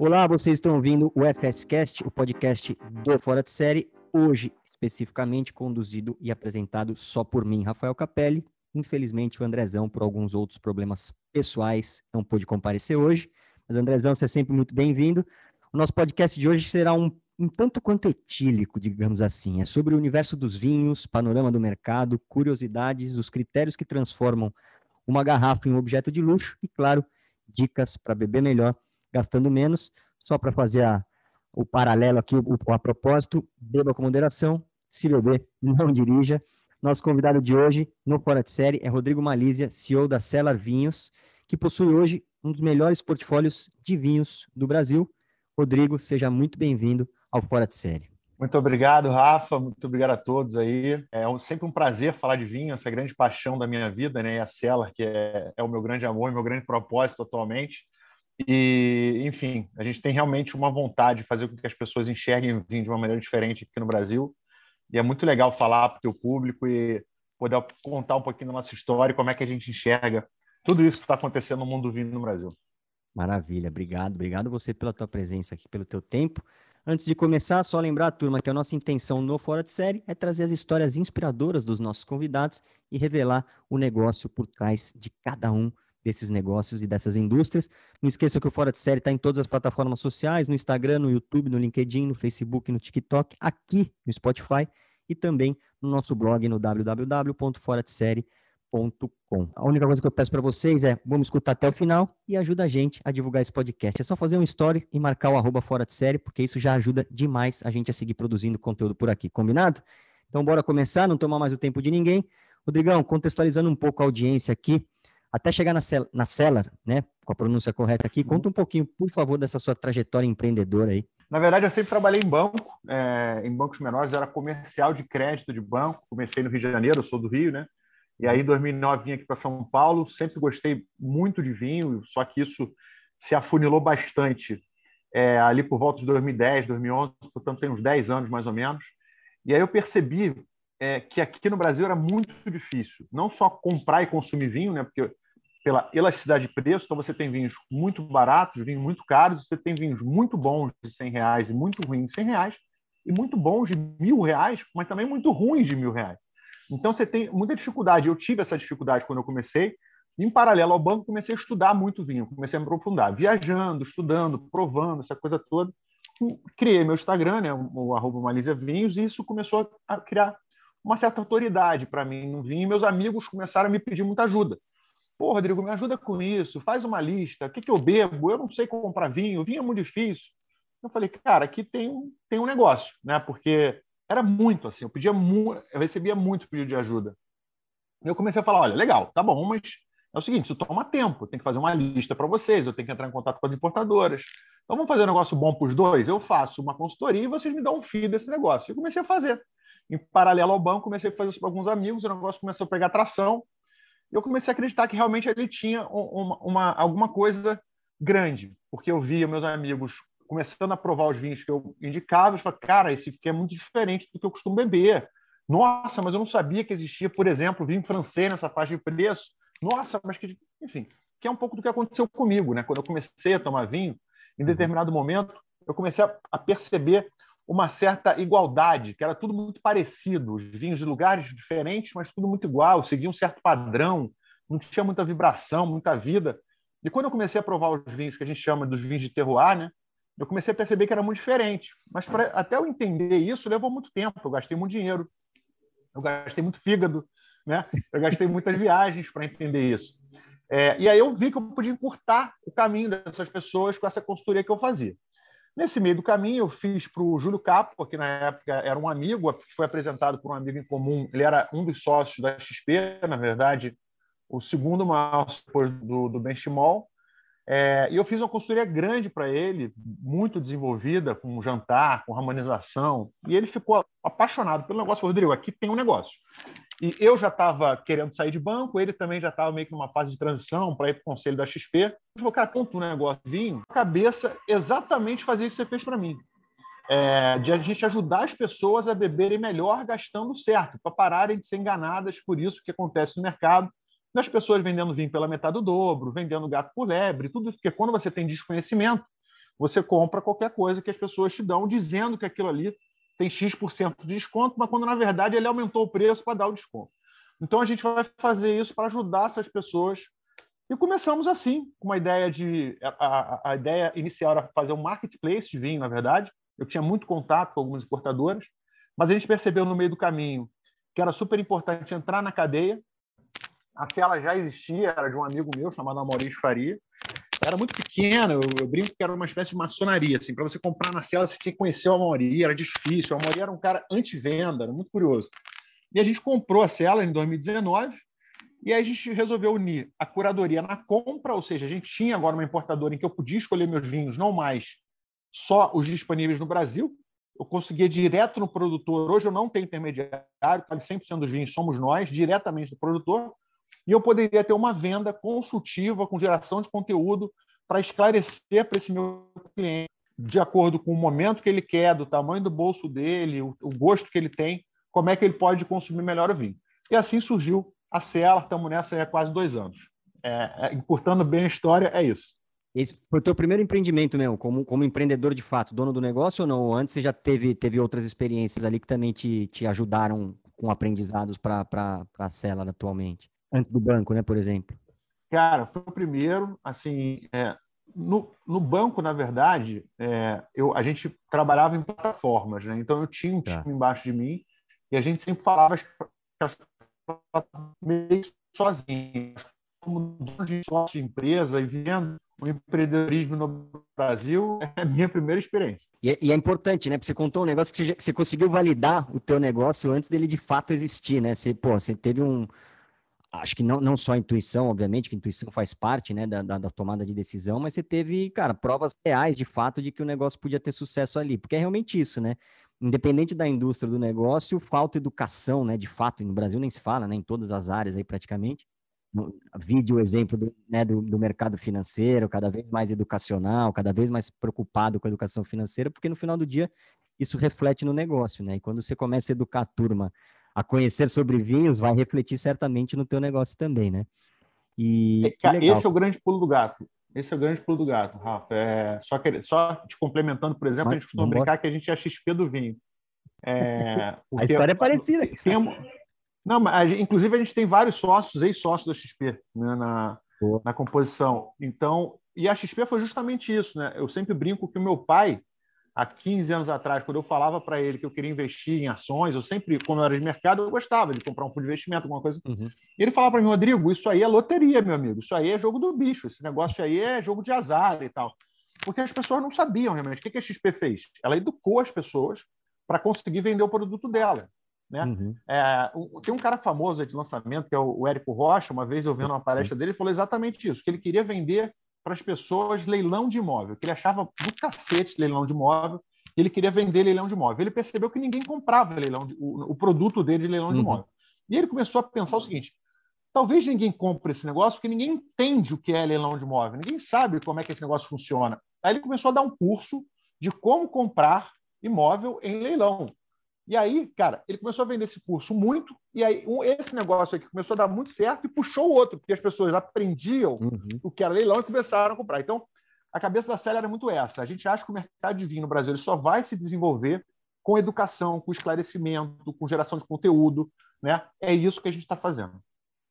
Olá, vocês estão ouvindo o FSCast, o podcast do Fora de Série, hoje especificamente conduzido e apresentado só por mim, Rafael Capelli. Infelizmente, o Andrezão, por alguns outros problemas pessoais, não pôde comparecer hoje. Mas, Andrezão, você é sempre muito bem-vindo. O nosso podcast de hoje será um, um tanto quanto etílico, digamos assim. É sobre o universo dos vinhos, panorama do mercado, curiosidades, os critérios que transformam uma garrafa em um objeto de luxo e, claro, dicas para beber melhor, gastando menos. Só para fazer a, o paralelo aqui, o, a propósito, beba com moderação, se beber, não dirija. Nosso convidado de hoje, no Fora de Série, é Rodrigo Malísia, CEO da Cellar Vinhos, que possui hoje um dos melhores portfólios de vinhos do Brasil. Rodrigo, seja muito bem-vindo ao Fora de Série. Muito obrigado, Rafa. Muito obrigado a todos aí. É sempre um prazer falar de vinho, essa grande paixão da minha vida, né? E a Cellar, que é, é o meu grande amor, meu grande propósito atualmente. E, enfim, a gente tem realmente uma vontade de fazer com que as pessoas enxerguem o vinho de uma maneira diferente aqui no Brasil. E é muito legal falar para o teu público e poder contar um pouquinho da nossa história, como é que a gente enxerga tudo isso que está acontecendo no mundo do vinho no Brasil. Maravilha, obrigado, obrigado você pela tua presença aqui, pelo teu tempo. Antes de começar, só lembrar turma que a nossa intenção no Fora de Série é trazer as histórias inspiradoras dos nossos convidados e revelar o negócio por trás de cada um desses negócios e dessas indústrias. Não esqueça que o Fora de Série está em todas as plataformas sociais, no Instagram, no YouTube, no LinkedIn, no Facebook, no TikTok, aqui no Spotify e também no nosso blog no www.foradesérie.com. A única coisa que eu peço para vocês é, vamos escutar até o final e ajuda a gente a divulgar esse podcast. É só fazer um story e marcar o arroba Fora de Série, porque isso já ajuda demais a gente a seguir produzindo conteúdo por aqui, combinado? Então bora começar, não tomar mais o tempo de ninguém. Rodrigão, contextualizando um pouco a audiência aqui, até chegar na, cel na Cellar, né, com a pronúncia correta aqui, conta um pouquinho, por favor, dessa sua trajetória empreendedora aí. Na verdade, eu sempre trabalhei em banco, é, em bancos menores, era comercial de crédito de banco. Comecei no Rio de Janeiro, eu sou do Rio, né? E aí, em 2009, vim aqui para São Paulo. Sempre gostei muito de vinho, só que isso se afunilou bastante é, ali por volta de 2010, 2011, portanto, tem uns 10 anos mais ou menos. E aí eu percebi é, que aqui no Brasil era muito difícil, não só comprar e consumir vinho, né? Porque pela elasticidade de preço, então você tem vinhos muito baratos, vinhos muito caros, você tem vinhos muito bons de 100 reais e muito ruins de 100 reais, e muito bons de mil reais, mas também muito ruins de mil reais. Então você tem muita dificuldade. Eu tive essa dificuldade quando eu comecei. Em paralelo ao banco, comecei a estudar muito vinho, comecei a me aprofundar, viajando, estudando, provando, essa coisa toda. Criei meu Instagram, né, o arroba Vinhos, e isso começou a criar uma certa autoridade para mim no vinho. E meus amigos começaram a me pedir muita ajuda. Pô, Rodrigo, me ajuda com isso, faz uma lista, o que, que eu bebo? Eu não sei comprar vinho, vinho é muito difícil. Eu falei, cara, aqui tem, tem um negócio, né? Porque era muito assim, eu pedia muito, eu recebia muito pedido de ajuda. Eu comecei a falar, olha, legal, tá bom, mas é o seguinte, isso toma tempo, tem que fazer uma lista para vocês, eu tenho que entrar em contato com as importadoras. Então vamos fazer um negócio bom para os dois? Eu faço uma consultoria e vocês me dão um FII desse negócio. Eu comecei a fazer. Em paralelo ao banco, comecei a fazer isso para alguns amigos, o negócio começou a pegar tração eu comecei a acreditar que realmente ele tinha uma, uma, alguma coisa grande, porque eu via meus amigos começando a provar os vinhos que eu indicava, e falei, cara, esse aqui é muito diferente do que eu costumo beber. Nossa, mas eu não sabia que existia, por exemplo, vinho francês nessa faixa de preço. Nossa, mas que, enfim, que é um pouco do que aconteceu comigo, né? Quando eu comecei a tomar vinho, em determinado momento, eu comecei a perceber uma certa igualdade, que era tudo muito parecido, os vinhos de lugares diferentes, mas tudo muito igual, seguia um certo padrão, não tinha muita vibração, muita vida. E quando eu comecei a provar os vinhos que a gente chama dos vinhos de terroir, né, eu comecei a perceber que era muito diferente. Mas pra, até eu entender isso levou muito tempo, eu gastei muito dinheiro, eu gastei muito fígado, né? eu gastei muitas viagens para entender isso. É, e aí eu vi que eu podia encurtar o caminho dessas pessoas com essa consultoria que eu fazia. Nesse meio do caminho, eu fiz para o Júlio Capo, que na época era um amigo, foi apresentado por um amigo em comum. Ele era um dos sócios da XP, na verdade, o segundo maior depois do, do Benchimol. É, e eu fiz uma consultoria grande para ele, muito desenvolvida, com jantar, com harmonização. E ele ficou apaixonado pelo negócio. Rodrigo, aqui tem um negócio. E eu já estava querendo sair de banco, ele também já estava meio que numa fase de transição para ir para o conselho da XP. Ele falou, cara, conta um negócio, vinho, cabeça, exatamente fazer isso que você fez para mim. É, de a gente ajudar as pessoas a beberem melhor gastando certo, para pararem de ser enganadas por isso que acontece no mercado, das pessoas vendendo vinho pela metade do dobro, vendendo gato por lebre, tudo porque quando você tem desconhecimento, você compra qualquer coisa que as pessoas te dão, dizendo que aquilo ali tem X% de desconto, mas quando na verdade ele aumentou o preço para dar o desconto. Então a gente vai fazer isso para ajudar essas pessoas. E começamos assim, com uma ideia de. A, a, a, ideia inicial era fazer um marketplace de vinho, na verdade. Eu tinha muito contato com algumas importadoras, mas a gente percebeu no meio do caminho que era super importante entrar na cadeia. A Cela já existia, era de um amigo meu chamado Maurício Faria, era muito pequena, eu, eu, brinco que era uma espécie de maçonaria, assim, para você comprar na cela você tinha que conhecer o Amaury, era difícil, o Amaury era um cara anti-venda, era muito curioso. E a gente comprou a cela em 2019, e aí a gente resolveu unir a curadoria na compra, ou seja, a gente tinha agora uma importadora em que eu podia escolher meus vinhos, não mais só os disponíveis no Brasil, eu conseguia direto no produtor. Hoje eu não tenho intermediário, quase 100% dos vinhos somos nós, diretamente do produtor e eu poderia ter uma venda consultiva com geração de conteúdo para esclarecer para esse meu cliente, de acordo com o momento que ele quer, do tamanho do bolso dele, o, gosto que ele tem, como é que ele pode consumir melhor o vinho. E assim surgiu a Ciela, estamos nessa há quase dois anos. É, é, encurtando bem a história, é isso. Esse foi o teu primeiro empreendimento mesmo, como, como empreendedor de fato, dono do negócio ou não? Antes você já teve, teve outras experiências ali que também te, te ajudaram com aprendizados para a Cela atualmente? Antes do banco, né, por exemplo? Cara, foi o primeiro, assim, é, no, no, banco, na verdade, é, eu, a gente trabalhava em plataformas, né? Então eu tinha um tá. time embaixo de mim e a gente sempre falava meio sozinho, como dono de sócio de empresa e vendo o empreendedorismo no Brasil é a minha primeira experiência. E é, e é importante, né? Porque você contou um negócio que você, você, conseguiu validar o teu negócio antes dele de fato existir, né? Você, pô, você teve um, acho que não, não só a intuição, obviamente, que a intuição faz parte né, da, da, da, tomada de decisão, mas você teve, cara, provas reais de fato de que o negócio podia ter sucesso ali, porque é realmente isso, né? Independente da indústria do negócio, falta educação, né? De fato, no Brasil nem se fala, né? Em todas as áreas aí praticamente. Vídeo o exemplo do, né, do, do mercado financeiro, cada vez mais educacional, cada vez mais preocupado com a educação financeira, porque no final do dia isso reflete no negócio, né? E quando você começa a educar a turma a conhecer sobre vinhos vai refletir certamente no teu negócio também, né? E é, esse é o grande pulo do gato. Esse é o grande pulo do gato, Rafa. É, só, que, só te complementando, por exemplo, Mas, a gente costuma brincar que a gente é a XP do vinho. É, a história é parecida. Tem, não, mas, inclusive a gente tem vários sócios, ex-sócios da XP né, na, na composição. Então, e a XP foi justamente isso, né? Eu sempre brinco que o meu pai há 15 anos atrás, quando eu falava para ele que eu queria investir em ações, eu sempre, quando eu era de mercado, eu gostava de comprar um fundo de investimento, alguma coisa. Uhum. E ele falava para mim, Rodrigo, isso aí é loteria, meu amigo, isso aí é jogo do bicho, esse negócio aí é jogo de azar e tal. Porque as pessoas não sabiam realmente. O que a XP fez? Ela educou as pessoas para conseguir vender o produto dela. Né? Uhum. É, tem um cara famoso de lançamento, que é o Érico Rocha, uma vez eu vendo uma palestra dele, ele falou exatamente isso, que ele queria vender para as pessoas leilão de imóvel, que ele achava do cacete leilão de imóvel, e ele queria vender leilão de imóvel. Ele percebeu que ninguém comprava leilão de, o, o, produto dele de leilão de uhum. imóvel. E ele começou a pensar o seguinte: talvez ninguém compre esse negócio porque ninguém entende o que é leilão de imóvel, ninguém sabe como é que esse negócio funciona. Aí ele começou a dar um curso de como comprar imóvel em leilão. E aí, cara, ele começou a vender esse curso muito, e aí um, esse negócio aqui começou a dar muito certo e puxou o outro, porque as pessoas aprendiam uhum. o que era leilão e começaram a comprar. Então, a cabeça da Célia era muito essa. A gente acha que o mercado de vinho no Brasil ele só vai se desenvolver com educação, com esclarecimento, com geração de conteúdo. Né? É isso que a gente está fazendo.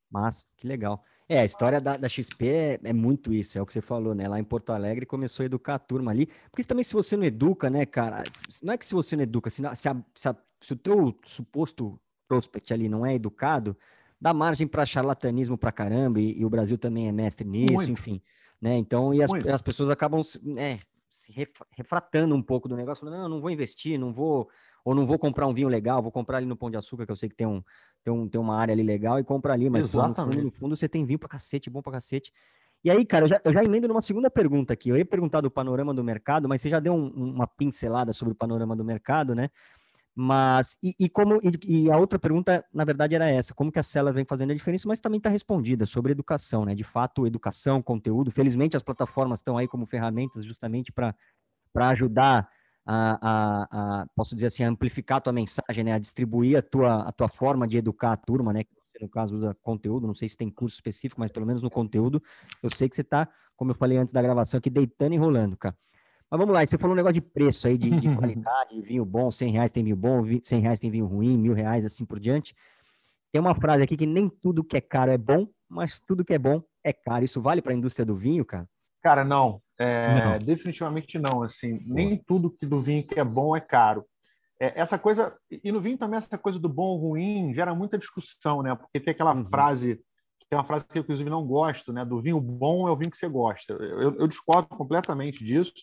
Mas, que legal. É, a história da, da XP é, é, muito isso, é o que você falou, né? Lá em Porto Alegre começou a educar a turma ali. Porque também, se você não educa, né, cara? Não é que se você não educa, se, se, a, se, a, se o teu suposto prospect ali não é educado, dá margem para charlatanismo pra caramba, e, e, o Brasil também é mestre nisso, muito. enfim. Né? Então, e as, as pessoas acabam né, se refratando um pouco do negócio, falando, não, não vou investir, não vou ou não vou comprar um vinho legal, vou comprar ali no Pão de Açúcar, que eu sei que tem, um, tem, um, tem uma área ali legal, e compra ali, mas pô, no, fundo, no, fundo, você tem vinho pra cacete, bom pra cacete. E aí, cara, eu já, eu já emendo numa segunda pergunta aqui. Eu ia perguntar do panorama do mercado, mas você já deu um, uma pincelada sobre o panorama do mercado, né? Mas, e, e como, e, e, a outra pergunta, na verdade, era essa: como que a Cela vem fazendo a diferença, mas também está respondida sobre educação, né? De fato, educação, conteúdo. Felizmente, as plataformas estão aí como ferramentas justamente para ajudar a, a, a, posso dizer assim, a amplificar a tua mensagem, né? A distribuir a tua, a tua forma de educar a turma, né? Que no caso, usa conteúdo, não sei se tem curso específico, mas pelo menos no conteúdo, eu sei que você está, como eu falei antes da gravação aqui, deitando e rolando, cara. Mas vamos lá, você falou um negócio de preço aí, de, de qualidade, vinho bom, 100 reais tem vinho bom, 100 reais tem vinho ruim, mil reais, assim por diante. Tem uma frase aqui que nem tudo que é caro é bom, mas tudo que é bom é caro. Isso vale para a indústria do vinho, cara? Cara, não. É, não. Definitivamente não. Assim, nem tudo que do vinho que é bom é caro. É, essa coisa e no vinho também essa coisa do bom ou ruim gera muita discussão, né? Porque tem aquela uhum. frase tem uma frase que eu inclusive não gosto, né? Do vinho bom é o vinho que você gosta. Eu, eu discordo completamente disso.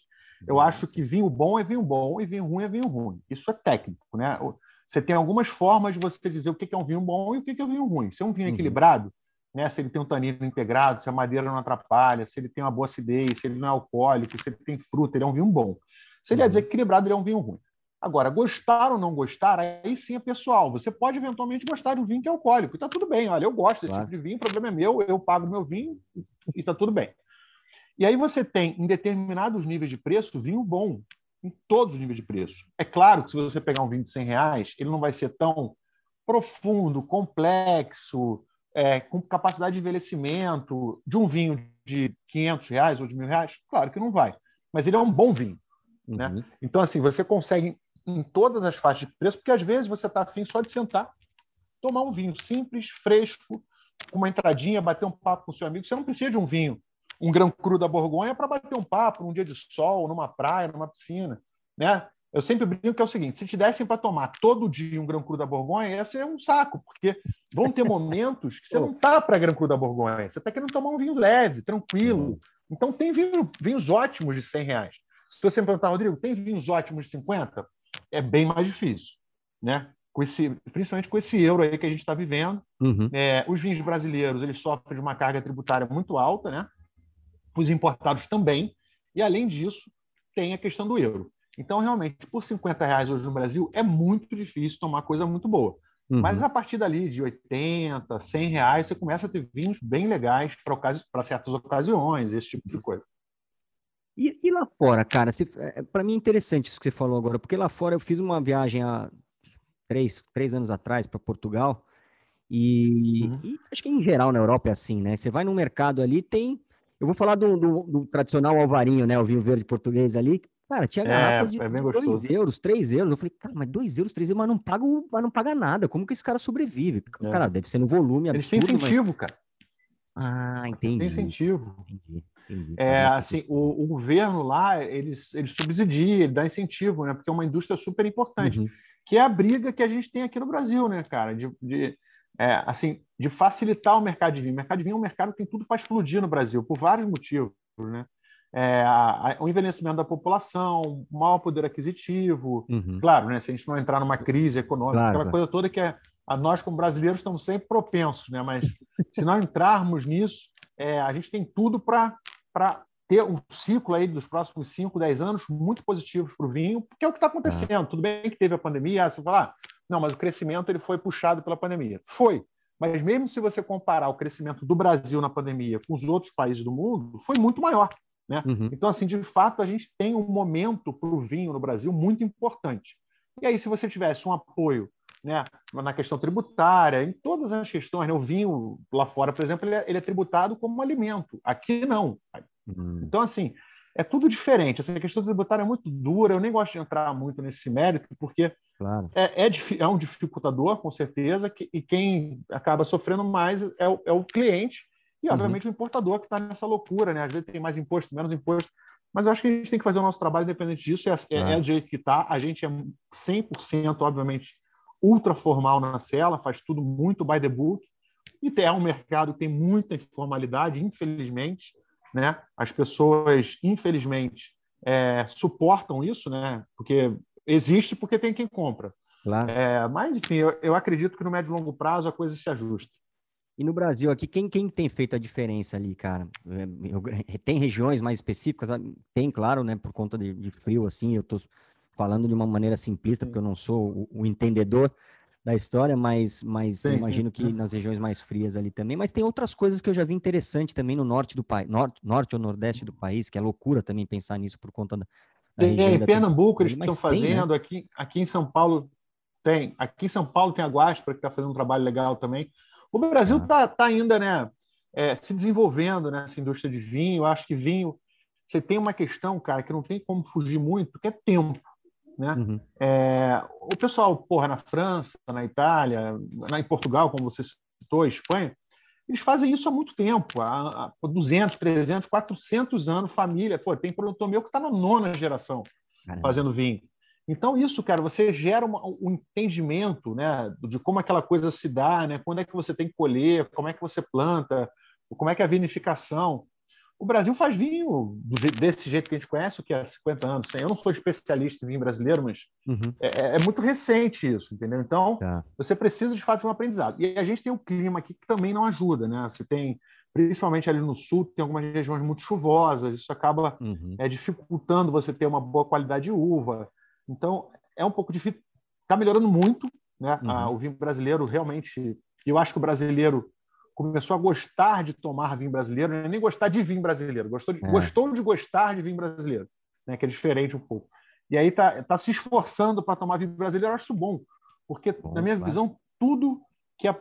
Eu acho que vinho bom é vinho bom e vinho ruim é vinho ruim. Isso é técnico, né? Você tem algumas formas de você dizer o que é um vinho bom e o que é um vinho ruim. Se é um vinho uhum. equilibrado, né? Se ele tem um tanino integrado, se a madeira não atrapalha, se ele tem uma boa acidez, se ele não é alcoólico, se ele tem fruta, ele é um vinho bom. Se ele é uhum. desequilibrado, ele é um vinho ruim. Agora, gostar ou não gostar, aí sim é pessoal. Você pode eventualmente gostar de um vinho que é alcoólico. E está tudo bem. Olha, eu gosto desse claro. tipo de vinho, o problema é meu, eu pago meu vinho e está tudo bem. E aí você tem, em determinados níveis de preço, vinho bom, em todos os níveis de preço. É claro que se você pegar um vinho de 100 reais, ele não vai ser tão profundo, complexo, é, com capacidade de envelhecimento de um vinho de 500 reais ou de mil reais? Claro que não vai. Mas ele é um bom vinho. Né? Uhum. Né? Então, assim, você consegue em todas as faixas de preço, porque às vezes você está afim só de sentar, tomar um vinho simples, fresco, com uma entradinha, bater um papo com seu amigo. Você não precisa de um vinho, um grão cru da Borgonha, para bater um papo num dia de sol, numa praia, numa piscina. Né? Eu sempre brinco que é o seguinte: se te dessem para tomar todo dia um grão cru da Borgonha, ia ser um saco, porque vão ter momentos que você não está para grão cru da Borgonha, você está querendo tomar um vinho leve, tranquilo. Então, tem vinho, vinhos ótimos de 100 reais. Se você me perguntar, Rodrigo, tem vinhos ótimos de 50? é bem mais difícil, né? Com esse, principalmente com esse euro aí que a gente está vivendo. Uhum. É, os vinhos brasileiros eles sofrem de uma carga tributária muito alta, né? Os importados também. E, além disso, tem a questão do euro. Então, realmente, por 50 reais hoje no Brasil, é muito difícil tomar coisa muito boa. Uhum. Mas a partir dali, de 80, 100 reais, você começa a ter vinhos bem legais para certas ocasiões, esse tipo de coisa. E, e lá fora, cara, é, para mim é interessante isso que você falou agora, porque lá fora eu fiz uma viagem há três, três anos atrás para Portugal, e, uhum. e, acho que em geral na Europa é assim, né? Você vai no mercado ali, tem. Eu vou falar do, do, do tradicional alvarinho, né? O vinho verde português ali. Cara, tinha é, garrafas é, de, é 2 euros, 3 euros. Eu falei, cara, mas 2 euros, 3 euros, mas não paga, mas não paga nada. Como que esse cara sobrevive? É. Cara, deve ser no volume absurdo. Eles têm incentivo, mas... cara. Ah, entendi. Tem incentivo. Entendi. É, assim, o, o, governo lá, eles, eles subsidia, ele dá incentivo, né? Porque é uma indústria super importante, uhum. que é a briga que a gente tem aqui no Brasil, né, cara? De, de é, assim, de facilitar o mercado de vinho. O mercado de vinho é um mercado que tem tudo para explodir no Brasil, por vários motivos, né? É, a, a, o envelhecimento da população, maior poder aquisitivo, uhum. claro, né? Se a gente não entrar numa crise econômica, claro, aquela coisa toda que é, a nós como brasileiros estamos sempre propensos, né? Mas se não entrarmos nisso, é, a gente tem tudo para ter um ciclo aí dos próximos 5, 10 anos muito positivos para o vinho, porque é o que está acontecendo. É. Tudo bem que teve a pandemia, você fala, ah, não, mas o crescimento ele foi puxado pela pandemia. Foi. Mas mesmo se você comparar o crescimento do Brasil na pandemia com os outros países do mundo, foi muito maior. Né? Uhum. Então, assim, de fato, a gente tem um momento para o vinho no Brasil muito importante. E aí, se você tivesse um apoio né, na questão tributária, em todas as questões. Né? O vinho lá fora, por exemplo, ele é, ele é tributado como alimento. Aqui não. Hum. Então, assim, é tudo diferente. Essa questão tributária é muito dura. Eu nem gosto de entrar muito nesse mérito, porque claro. é, é, é, um dificultador, com certeza, que, e quem acaba sofrendo mais é o, é o cliente e, obviamente, uhum. o importador que está nessa loucura. Né? Às vezes tem mais imposto, menos imposto. Mas eu acho que a gente tem que fazer o nosso trabalho independente disso. É, é, é do jeito que está. A gente é 100%, obviamente, ultra formal na cela, faz tudo muito by the book, e é um mercado que tem muita informalidade, infelizmente, né? As pessoas, infelizmente, é, suportam isso, né? Porque existe porque tem quem compra. Claro. É, mas, enfim, eu, eu, acredito que no médio e longo prazo a coisa se ajusta. E no Brasil aqui, quem, quem tem feito a diferença ali, cara? É, tem regiões mais específicas? Tem, claro, né? Por conta de, de frio, assim, eu tô falando de uma maneira simplista, porque eu não sou o, o entendedor da história, mas, mas sim, imagino que nas regiões mais frias ali também. Mas tem outras coisas que eu já vi interessante também no norte do país, norte, norte ou nordeste do país, que é loucura também pensar nisso por conta da. Tem, em Pernambuco eles estão fazendo, né? aqui, aqui em São Paulo tem. Aqui em São Paulo tem a Guaspa, que está fazendo um trabalho legal também. O Brasil está ah. tá ainda né, é, se desenvolvendo nessa indústria de vinho. Eu acho que vinho você tem uma questão, cara, que não tem como fugir muito, que é tempo. Né? Uhum. É, o pessoal, porra, na França, na Itália, na, em Portugal, como você citou, Espanha, eles fazem isso há muito tempo, há, há 200, 300, 400 anos, família. Pô, tem produtor meu que está na nona geração Caramba. fazendo vinho. Então, isso, cara, você gera uma, um entendimento né, de como aquela coisa se dá, né, quando é que você tem que colher, como é que você planta, como é que é a vinificação. O Brasil faz vinho desse jeito que a gente conhece, o que há 50 anos. Eu não sou especialista em vinho brasileiro, mas uhum. é, é, muito recente isso, entendeu? Então, tá. você precisa, de fato, de um aprendizado. E a gente tem o um clima aqui que também não ajuda, né? Você tem, principalmente ali no sul, tem algumas regiões muito chuvosas, isso acaba uhum. é, dificultando você ter uma boa qualidade de uva. Então, é um pouco difícil. Está melhorando muito, né? Uhum. Ah, o vinho brasileiro realmente. Eu acho que o brasileiro começou a gostar de tomar vinho brasileiro, é nem gostar de vinho brasileiro, gostou de, é. gostou de gostar de vinho brasileiro, né? que é diferente um pouco. E aí está tá se esforçando para tomar vinho brasileiro, eu acho isso bom, porque, bom, na minha claro. visão, tudo que é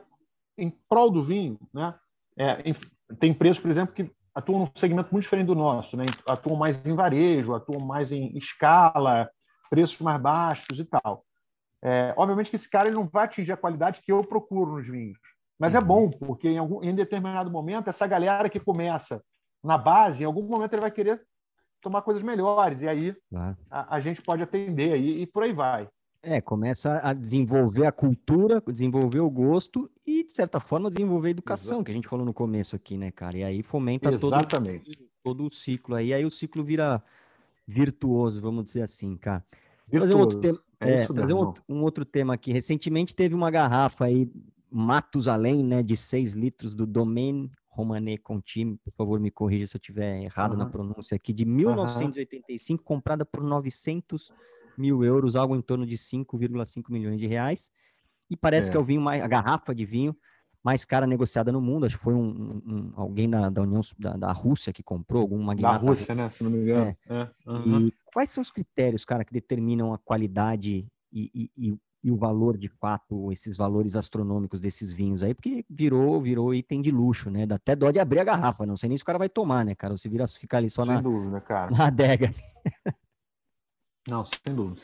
em prol do vinho, né? É, em, tem empresas, por exemplo, que atuam num segmento muito diferente do nosso, né? atuam mais em varejo, atuam mais em escala, preços mais baixos e tal. É, obviamente que esse cara ele não vai atingir a qualidade que eu procuro nos vinhos, mas é uhum. bom, porque em, algum, em determinado momento, essa galera que começa na base, em algum momento ele vai querer tomar coisas melhores, e aí claro. a, a, gente pode atender, e, e por aí vai. É, começa a desenvolver a cultura, desenvolver o gosto e, de certa forma, desenvolver a educação, Exato. que a gente falou no começo aqui, né, cara? E aí fomenta Exatamente. todo, todo o ciclo aí, aí o ciclo vira virtuoso, vamos dizer assim, cara. Virtuoso. Fazer um outro tema, é, é fazer um, um, outro tema aqui. Recentemente teve uma garrafa aí Matusalém, né, de 6 litros do Domaine Romané Conti, por favor me corrija se eu estiver errado uhum. na pronúncia aqui, de 1985, uhum. comprada por 900 mil euros, algo em torno de 5,5 milhões de reais. E parece é. que é o vinho mais, a garrafa de vinho mais cara negociada no mundo. Acho que foi um, um alguém da, da União da, da, Rússia que comprou, algum magnata. Da Rússia, né? Se não me engano. É. É. Uhum. E quais são os critérios, cara, que determinam a qualidade e, e, e o valor de fato, esses valores astronômicos desses vinhos aí, porque virou, virou item de luxo, né? Dá até dó de abrir a garrafa, não sei nem se o cara vai tomar, né, cara? Ou se vira ficar ali só sem na, dúvida, cara. na adega. Não, sem dúvida.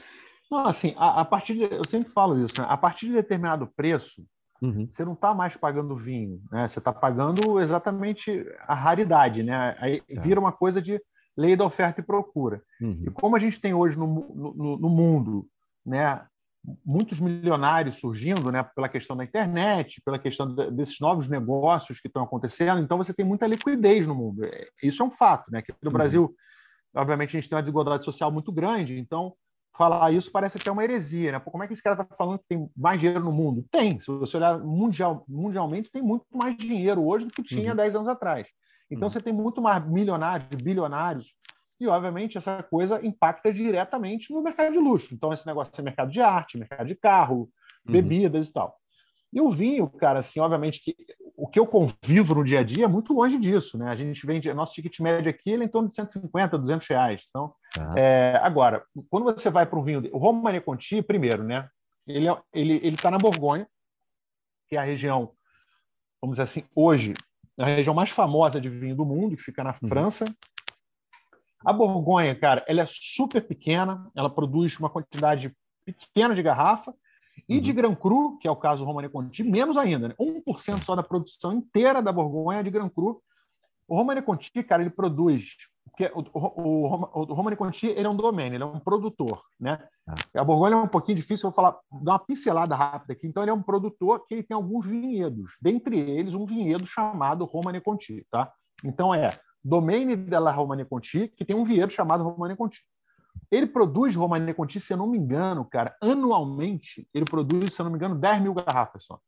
Não, assim, a, a, partir de, eu sempre falo isso, né? A partir de determinado preço, uhum. você não está mais pagando vinho, né? Você está pagando exatamente a raridade, né? Aí é. vira uma coisa de lei da oferta e procura. Uhum. E como a gente tem hoje no, no, no mundo, né? Muitos milionários surgindo, né, pela questão da internet, pela questão desses novos negócios que estão acontecendo. Então, você tem muita liquidez no mundo. É, isso é um fato, né? Aqui no uhum. Brasil, obviamente, a gente tem uma desigualdade social muito grande. Então, falar isso parece até uma heresia, né? Pô, como é que esse cara está falando que tem mais dinheiro no mundo? Tem. Se você olhar mundial, mundialmente, tem muito mais dinheiro hoje do que tinha uhum. 10 anos atrás. Então, uhum. você tem muito mais milionários, bilionários e, obviamente, essa coisa impacta diretamente no mercado de luxo. Então, esse negócio é mercado de arte, mercado de carro, uhum. bebidas e tal. E o vinho, cara, assim, obviamente que o que eu convivo no dia a dia é muito longe disso, né? A gente vende, nosso ticket médio aqui ele é em torno de 150, 200 reais. Então, ah. é, agora, quando você vai para um vinho, o Romanée Conti, primeiro, né? Ele é, ele ele está na Borgonha, que é a região, vamos dizer assim, hoje a região mais famosa de vinho do mundo, que fica na uhum. França, a Borgonha, cara, ela é super pequena, ela produz uma quantidade pequena de garrafa, e uhum. de Gran Cru, que é o caso do Romane Conti, menos ainda, né? 1% só da produção inteira da Borgonha é de Gran Cru. O Romane Conti, cara, ele produz. Porque o, o, o Romane Conti ele é um domínio, ele é um produtor, né? Ah. A Borgonha é um pouquinho difícil, eu vou falar, dar uma pincelada rápida aqui. Então, ele é um produtor que ele tem alguns vinhedos, dentre eles um vinhedo chamado Romane Conti, tá? Então, é Domaine della Romane Conti, que tem um vinhedo chamado Romane Conti. Ele produz Romane Conti, se eu não me engano, cara, anualmente, ele produz, se eu não me engano, 10 mil garrafas só.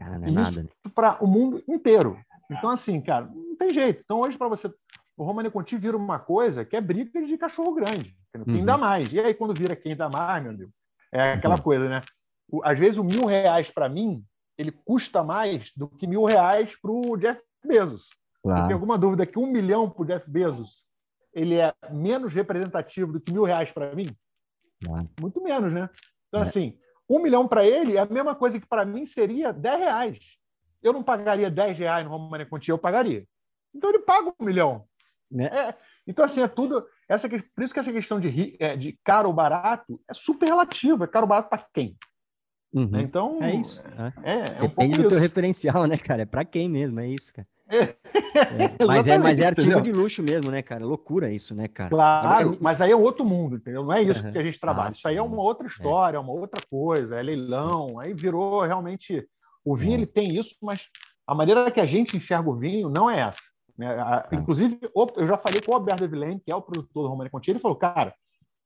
Ah, não é nada, né? para o mundo inteiro. Então, assim, cara, não tem jeito. Então, hoje, para você. O Romane Conti vira uma coisa que é briga de cachorro grande. Quem uhum. dá mais? E aí, quando vira quem dá mais, meu amigo, é aquela uhum. coisa, né? O, às vezes, o mil reais para mim, ele custa mais do que mil reais para o Jeff Bezos. Claro. Você tem alguma dúvida que um milhão para o Jeff Bezos ele é menos representativo do que mil reais para mim? Claro. Muito menos, né? Então, é. assim, um milhão para ele é a mesma coisa que para mim seria dez reais. Eu não pagaria dez reais no Romane Conti, eu pagaria. Então ele paga um milhão. É. É, Então, assim, é tudo. Essa, por isso que essa questão de, é, de caro ou barato é super relativo. É caro ou barato para quem? Uhum. Né? Então. É isso. É, é, é um Depende do teu referencial, né, cara? É para quem mesmo, é isso, cara. É, mas, é, mas é artigo entendeu? de luxo mesmo, né, cara? Loucura isso, né, cara? Claro, mas aí é outro mundo, entendeu? Não é isso uhum. que a gente trabalha. Ah, isso aí é uma outra história, é. uma outra coisa, é leilão. Aí virou realmente. O vinho ele tem isso, mas a maneira que a gente enxerga o vinho não é essa. Né? Inclusive, eu já falei com o Alberto Evilene, que é o produtor do Romane Conti, ele falou, cara,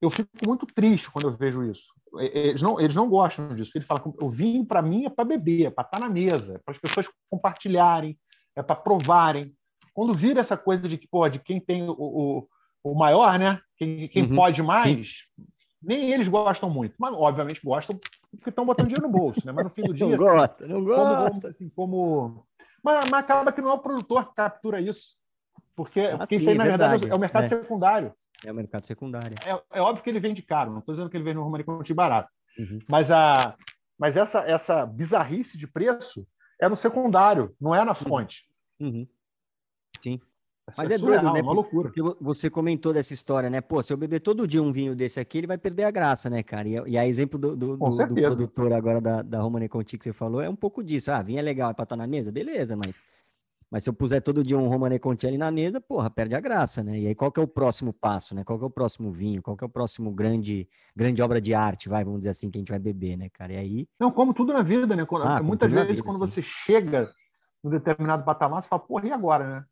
eu fico muito triste quando eu vejo isso. Eles não, eles não gostam disso. Ele fala, o vinho para mim é para beber, é para estar tá na mesa, é para as pessoas compartilharem, é para provarem. Quando vira essa coisa de que, pô, de quem tem o, o, o maior, né? Quem, quem uhum, pode mais, sim. nem eles gostam muito. Mas, obviamente, gostam porque estão botando dinheiro no bolso, né? Mas no fim do dia. não assim, gosta, não gosta. Como, assim, como... Mas, mas, acaba que não é o produtor que captura isso. Porque, ah, porque sim, isso aí, na é verdade, verdade, é o mercado é. secundário. É o mercado secundário. É, é, óbvio que ele vende caro, não estou dizendo que ele vende no Romani Conti barato. Uhum. Mas, a, mas essa, essa bizarrice de preço é no secundário, não é na fonte. Uhum. Sim. Mas é, é surreal, doido, né? Uma loucura. Porque você comentou dessa história, né? Pô, se eu beber todo dia um vinho desse aqui, ele vai perder a graça, né, cara? E, e a exemplo do, do, do, do produtor agora da, da Romane Conti que você falou é um pouco disso. Ah, vinho é legal, é pra estar tá na mesa? Beleza, mas, mas se eu puser todo dia um Romane Conti ali na mesa, porra, perde a graça, né? E aí qual que é o próximo passo, né? Qual que é o próximo vinho? Qual que é o próximo grande, grande obra de arte, vai, vamos dizer assim, que a gente vai beber, né, cara? E aí... Não, como tudo na vida, né? Ah, Muitas vezes, vida, quando sim. você chega num determinado patamar, você fala, porra, e agora, né?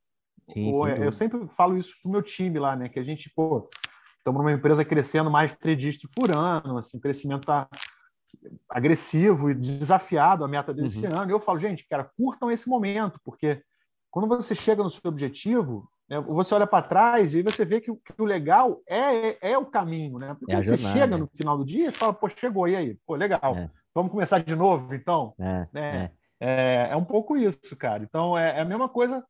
Sim, pô, eu sempre falo isso pro meu time lá, né? Que a gente, pô, estamos numa empresa crescendo mais de três dígitos por ano, assim, o crescimento está agressivo e desafiado a meta desse uhum. ano. Eu falo, gente, cara, curtam esse momento, porque quando você chega no seu objetivo, né, você olha para trás e você vê que, que o legal é, é, é, o caminho, né? Porque é você jornada, chega no final do dia e fala, pô, chegou, e aí? Pô, legal. É. Vamos começar de novo, então? É, né? é. é, um pouco isso, cara. Então, é, a mesma coisa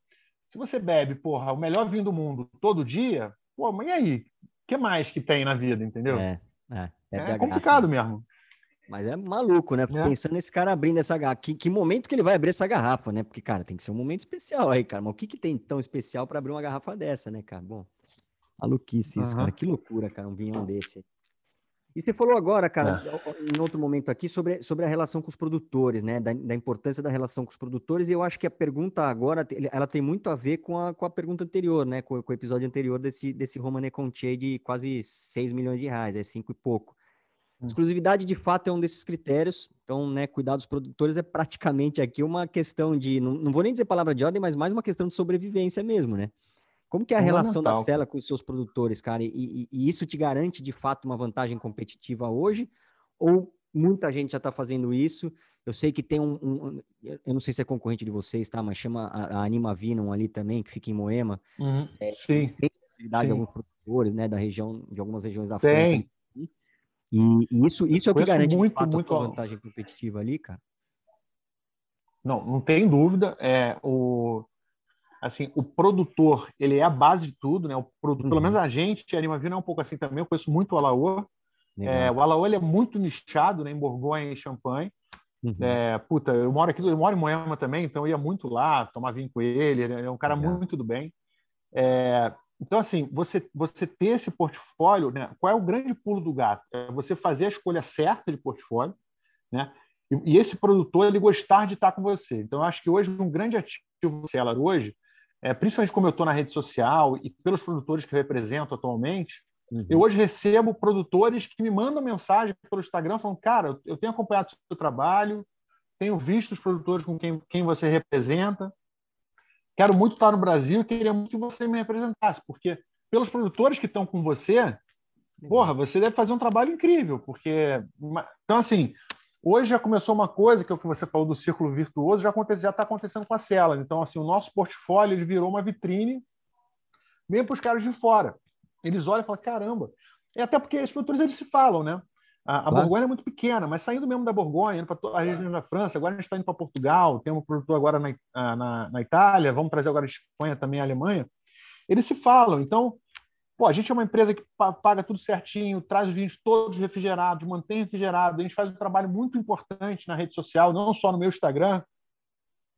se você bebe, porra, o melhor vinho do mundo todo dia, pô, mas e aí? O que mais que tem na vida, entendeu? É, é, é complicado mesmo. Mas é maluco, né? É. Pensando nesse cara abrindo essa garrafa. Que, que, momento que ele vai abrir essa garrafa, né? Porque, cara, tem que ser um momento especial aí, cara. Mas o que, que tem tão especial para abrir uma garrafa dessa, né, cara? Bom, maluquice isso, uhum. cara. Que loucura, cara, um vinhão desse. E você falou agora, cara, é. em outro momento aqui, sobre, sobre a relação com os produtores, né? Da, da, importância da relação com os produtores, e eu acho que a pergunta agora, ela tem muito a ver com a, com a pergunta anterior, né? Com, com o episódio anterior desse, desse Romane Conte de quase 6 milhões de reais, é 5 e pouco. Hum. Exclusividade, de fato, é um desses critérios. Então, né, cuidar dos produtores é praticamente aqui uma questão de, não, não vou nem dizer palavra de ordem, mas mais uma questão de sobrevivência mesmo, né? Como que é a relação da Cela com os seus produtores, cara? E, e, e, isso te garante, de fato, uma vantagem competitiva hoje? Ou muita gente já está fazendo isso? Eu sei que tem um, um, Eu não sei se é concorrente de vocês, tá? Mas chama a, a Anima Vinum ali também, que fica em Moema. Uhum, é, sim. Tem possibilidade de alguns produtores, né? Da região, de algumas regiões da França. E, e isso, isso é o que garante, muito, fato, muito a vantagem competitiva ali, cara? Não, não tem dúvida. É, o assim, o produtor, ele é a base de tudo, né? O produtor, uhum. Pelo menos a gente, a Anima Vino é um pouco assim também, eu conheço muito o Alaô. É, o Alaô, ele é muito nichado, né? Em Borgonha e Champagne. Uhum. É, puta, eu moro aqui, eu moro em Moema também, então eu ia muito lá, tomar vinho com ele, ele é um cara uhum. muito do bem. É, então, assim, você, você ter esse portfólio, né? Qual é o grande pulo do gato? É você fazer a escolha certa de portfólio, né? E, e esse produtor, ele gostar de estar com você. Então, acho que hoje um grande ativo do Cellar hoje é, principalmente como eu estou na rede social e pelos produtores que eu represento atualmente, uhum. eu hoje recebo produtores que me mandam mensagem pelo Instagram falando, cara, eu tenho acompanhado o seu trabalho, tenho visto os produtores com quem, quem você representa, quero muito estar no Brasil e queria muito que você me representasse, porque pelos produtores que estão com você, porra, você deve fazer um trabalho incrível, porque... Então, assim, Hoje já começou uma coisa, que é o que você falou do círculo virtuoso, já está já tá acontecendo com a Cela. Então, assim, o nosso portfólio ele virou uma vitrine mesmo para os caras de fora. Eles olham e falam, caramba. E até porque os produtores eles se falam, né? A, a. Borgonha é muito pequena, mas saindo mesmo da Borgonha, indo para a região da França, agora a gente está indo para Portugal, tem um produtor agora na, na, na Itália, vamos trazer agora de Espanha também a Alemanha. Eles se falam. Então, Pô, a gente é uma empresa que paga tudo certinho, traz os vinhos todos refrigerados, mantém refrigerado. A gente faz um trabalho muito importante na rede social, não só no meu Instagram,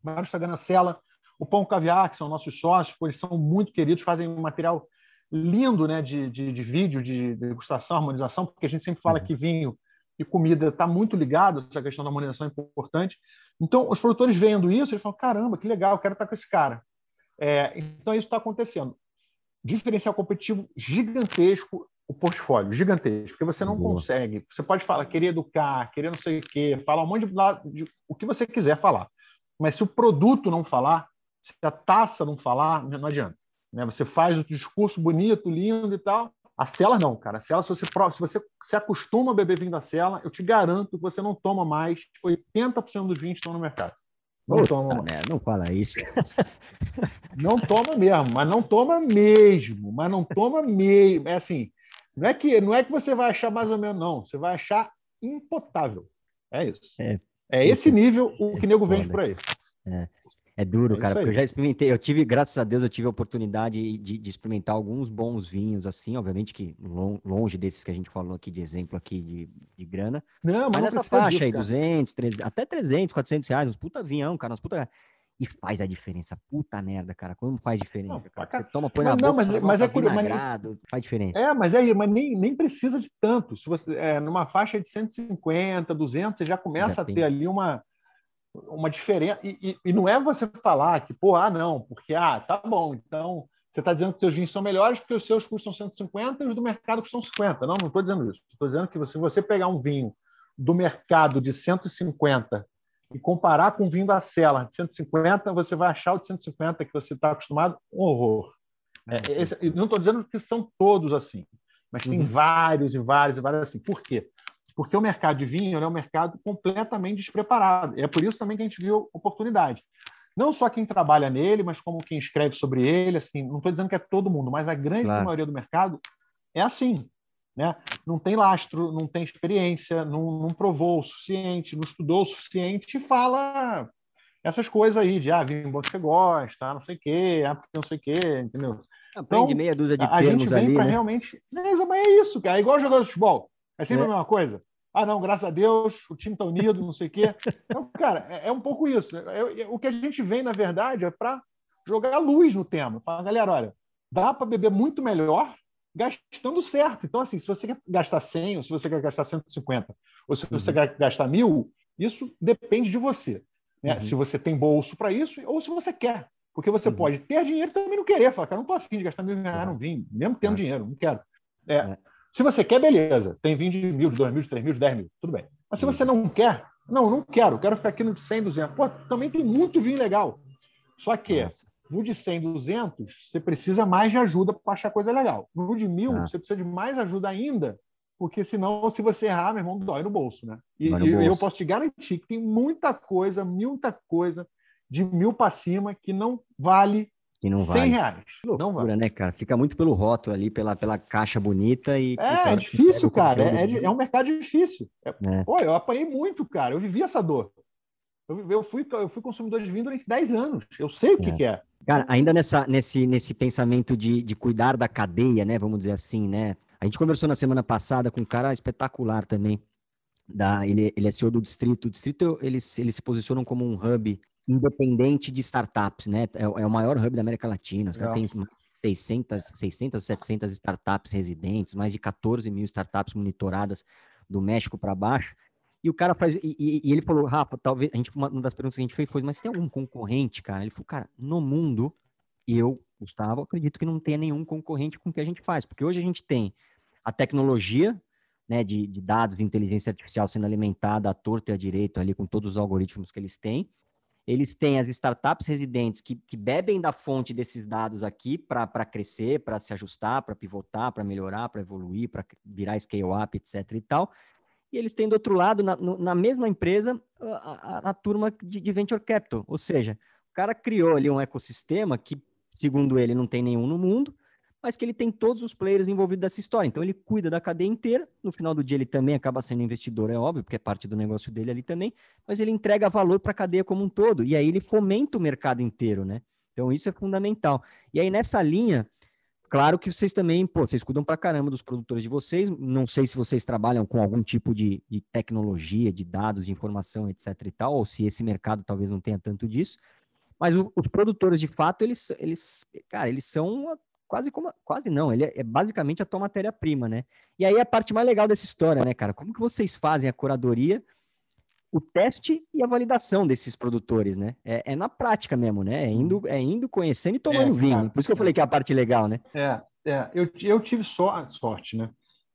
mas no Instagram na Cela. O Pão Caviar, que são nossos sócios, eles são muito queridos, fazem um material lindo né, de, de, de vídeo, de degustação, harmonização, porque a gente sempre fala uhum. que vinho e comida está muito ligado, essa questão da harmonização é importante. Então, os produtores vendo isso, eles falam: caramba, que legal, eu quero estar com esse cara. É, então, isso está acontecendo. Diferencial competitivo gigantesco, o portfólio, gigantesco, porque você não Boa. consegue. Você pode falar, querer educar, querer não sei o quê, falar um monte de, de o que você quiser falar. Mas se o produto não falar, se a taça não falar, não adianta. Né? Você faz o discurso bonito, lindo e tal. A cela não, cara. A cela, se você, se você se acostuma a beber vinho da cela, eu te garanto que você não toma mais. 80% dos vinhos estão no mercado. Não Puta toma. Né? Não fala isso. não toma mesmo, mas não toma mesmo. Mas não toma mesmo. É assim, não é que, não é que você vai achar mais ou menos, não. Você vai achar impotável. É isso. É, é esse nível o que nego vende por aí. É. É duro, é cara, porque eu já experimentei, eu tive, graças a Deus, eu tive a oportunidade de, de experimentar alguns bons vinhos, assim, obviamente que longe desses que a gente falou aqui, de exemplo aqui de, de grana. Não, mas, mas nessa faixa disso, aí, 200, 300, até 300, 400 reais, uns puta vinhão, cara, uns puta... E faz a diferença, puta merda, cara. Como faz diferença, não, cara? Você toma, põe mas, na não, boca, mas, mas é curioso, mas, faz diferença. É, mas é, mas nem, nem precisa de tanto. Se você é, numa faixa de 150, 200, você já começa já a ter ali uma uma diferença. E, e, e, não é você falar que, pô, ah, não, porque, ah, tá bom, então você está dizendo que os seus vinhos são melhores porque os seus custam 150 e os do mercado custam 50. Não, não estou dizendo isso. Estou dizendo que se você pegar um vinho do mercado de 150 e comparar com o vinho da Cela de 150, você vai achar o de 150 que você está acostumado um horror. É, esse, não estou dizendo que são todos assim, mas tem uhum. vários e vários e vários assim. Por quê? Porque o mercado de vinho é um mercado completamente despreparado. E é por isso também que a gente viu oportunidade. Não só quem trabalha nele, mas como quem escreve sobre ele. Assim, não estou dizendo que é todo mundo, mas a grande claro. maioria do mercado é assim. Né? Não tem lastro, não tem experiência, não, não provou o suficiente, não estudou o suficiente e fala essas coisas aí de ah, vinho bom que você gosta, não sei o quê, ah, porque não sei o quê, entendeu? Aprende então, meia dúzia de a gente vem para né? realmente. Mas é isso, cara. É igual jogador de futebol. É sempre é. a mesma coisa. Ah, não, graças a Deus, o time está unido, não sei o quê. Então, cara, é, é um pouco isso. É, é, o que a gente vem, na verdade, é para jogar luz no tema. Falar, galera, olha, dá para beber muito melhor gastando certo. Então, assim, se você quer gastar 100, ou se você quer gastar 150, ou se você uhum. quer gastar mil, isso depende de você. Né? Uhum. Se você tem bolso para isso, ou se você quer. Porque você uhum. pode ter dinheiro e também não querer. Falar, cara, não estou afim de gastar mil reais no vinho, mesmo tendo dinheiro, não quero. É, é. Se você quer, beleza. Tem vinho de mil, de dois mil, de três mil, de dez mil. Tudo bem. Mas se você não quer, não, não quero. Quero ficar aqui no de 100, 200. Pô, também tem muito vinho legal. Só que no de 100, 200, você precisa mais de ajuda para achar coisa legal. No de mil, ah. você precisa de mais ajuda ainda, porque senão, se você errar, meu irmão, dói no bolso, né? E, bolso. eu posso te garantir que tem muita coisa, muita coisa de mil para cima que não vale que não 100 vale. reais. Que loucura, não vale. né, cara? Fica muito pelo rótulo ali, pela, pela caixa bonita e... É, é difícil, cara. É, é, é, um mercado difícil. É, é. Pô, eu apanhei muito, cara. Eu vivi essa dor. Eu, eu, fui, eu fui consumidor de vinho durante 10 anos. Eu sei o que, é. que é. Cara, ainda nessa, nesse, nesse pensamento de, de cuidar da cadeia, né? Vamos dizer assim, né? A gente conversou na semana passada com um cara espetacular também. Da, ele, ele é CEO do Distrito. O Distrito, eles, eles se posicionam como um hub independente de startups, né? É, é, o maior hub da América Latina. Os tem 600, 600, 700 startups residentes, mais de 14 mil startups monitoradas do México para baixo. E o cara faz. E, e, ele falou, Rafa, talvez. A gente, uma, uma das perguntas que a gente fez foi, mas tem algum concorrente, cara? Ele falou, cara, no mundo, eu, Gustavo, acredito que não tenha nenhum concorrente com o que a gente faz. Porque hoje a gente tem a tecnologia né, de, de dados de inteligência artificial sendo alimentada à torta e à direita ali com todos os algoritmos que eles têm eles têm as startups residentes que, que bebem da fonte desses dados aqui para crescer, para se ajustar, para pivotar, para melhorar, para evoluir, para virar scale-up, etc. e tal. E eles têm do outro lado, na, na mesma empresa, a, a, a turma de, de, venture capital. Ou seja, o cara criou ali um ecossistema que, segundo ele, não tem nenhum no mundo, mas que ele tem todos os players envolvidos nessa história. Então ele cuida da cadeia inteira. No final do dia ele também acaba sendo investidor, é óbvio, porque é parte do negócio dele ali também, mas ele entrega valor para a cadeia como um todo. E aí ele fomenta o mercado inteiro, né? Então isso é fundamental. E aí nessa linha, claro que vocês também, pô, vocês cuidam para caramba dos produtores de vocês. Não sei se vocês trabalham com algum tipo de, de tecnologia, de dados, de informação, etc e tal, ou se esse mercado talvez não tenha tanto disso. Mas os produtores, de fato, eles, eles, cara, eles são quase como, quase não, ele é, é basicamente a tua matéria-prima, né? E aí a parte mais legal dessa história, né, cara? Como que vocês fazem a curadoria, o teste e a validação desses produtores, né? É, é na prática mesmo, né? É indo, é indo conhecendo e tomando é, vinho. Cara, Por isso que eu falei que é a parte legal, né? É, é. Eu, eu tive só sorte, né?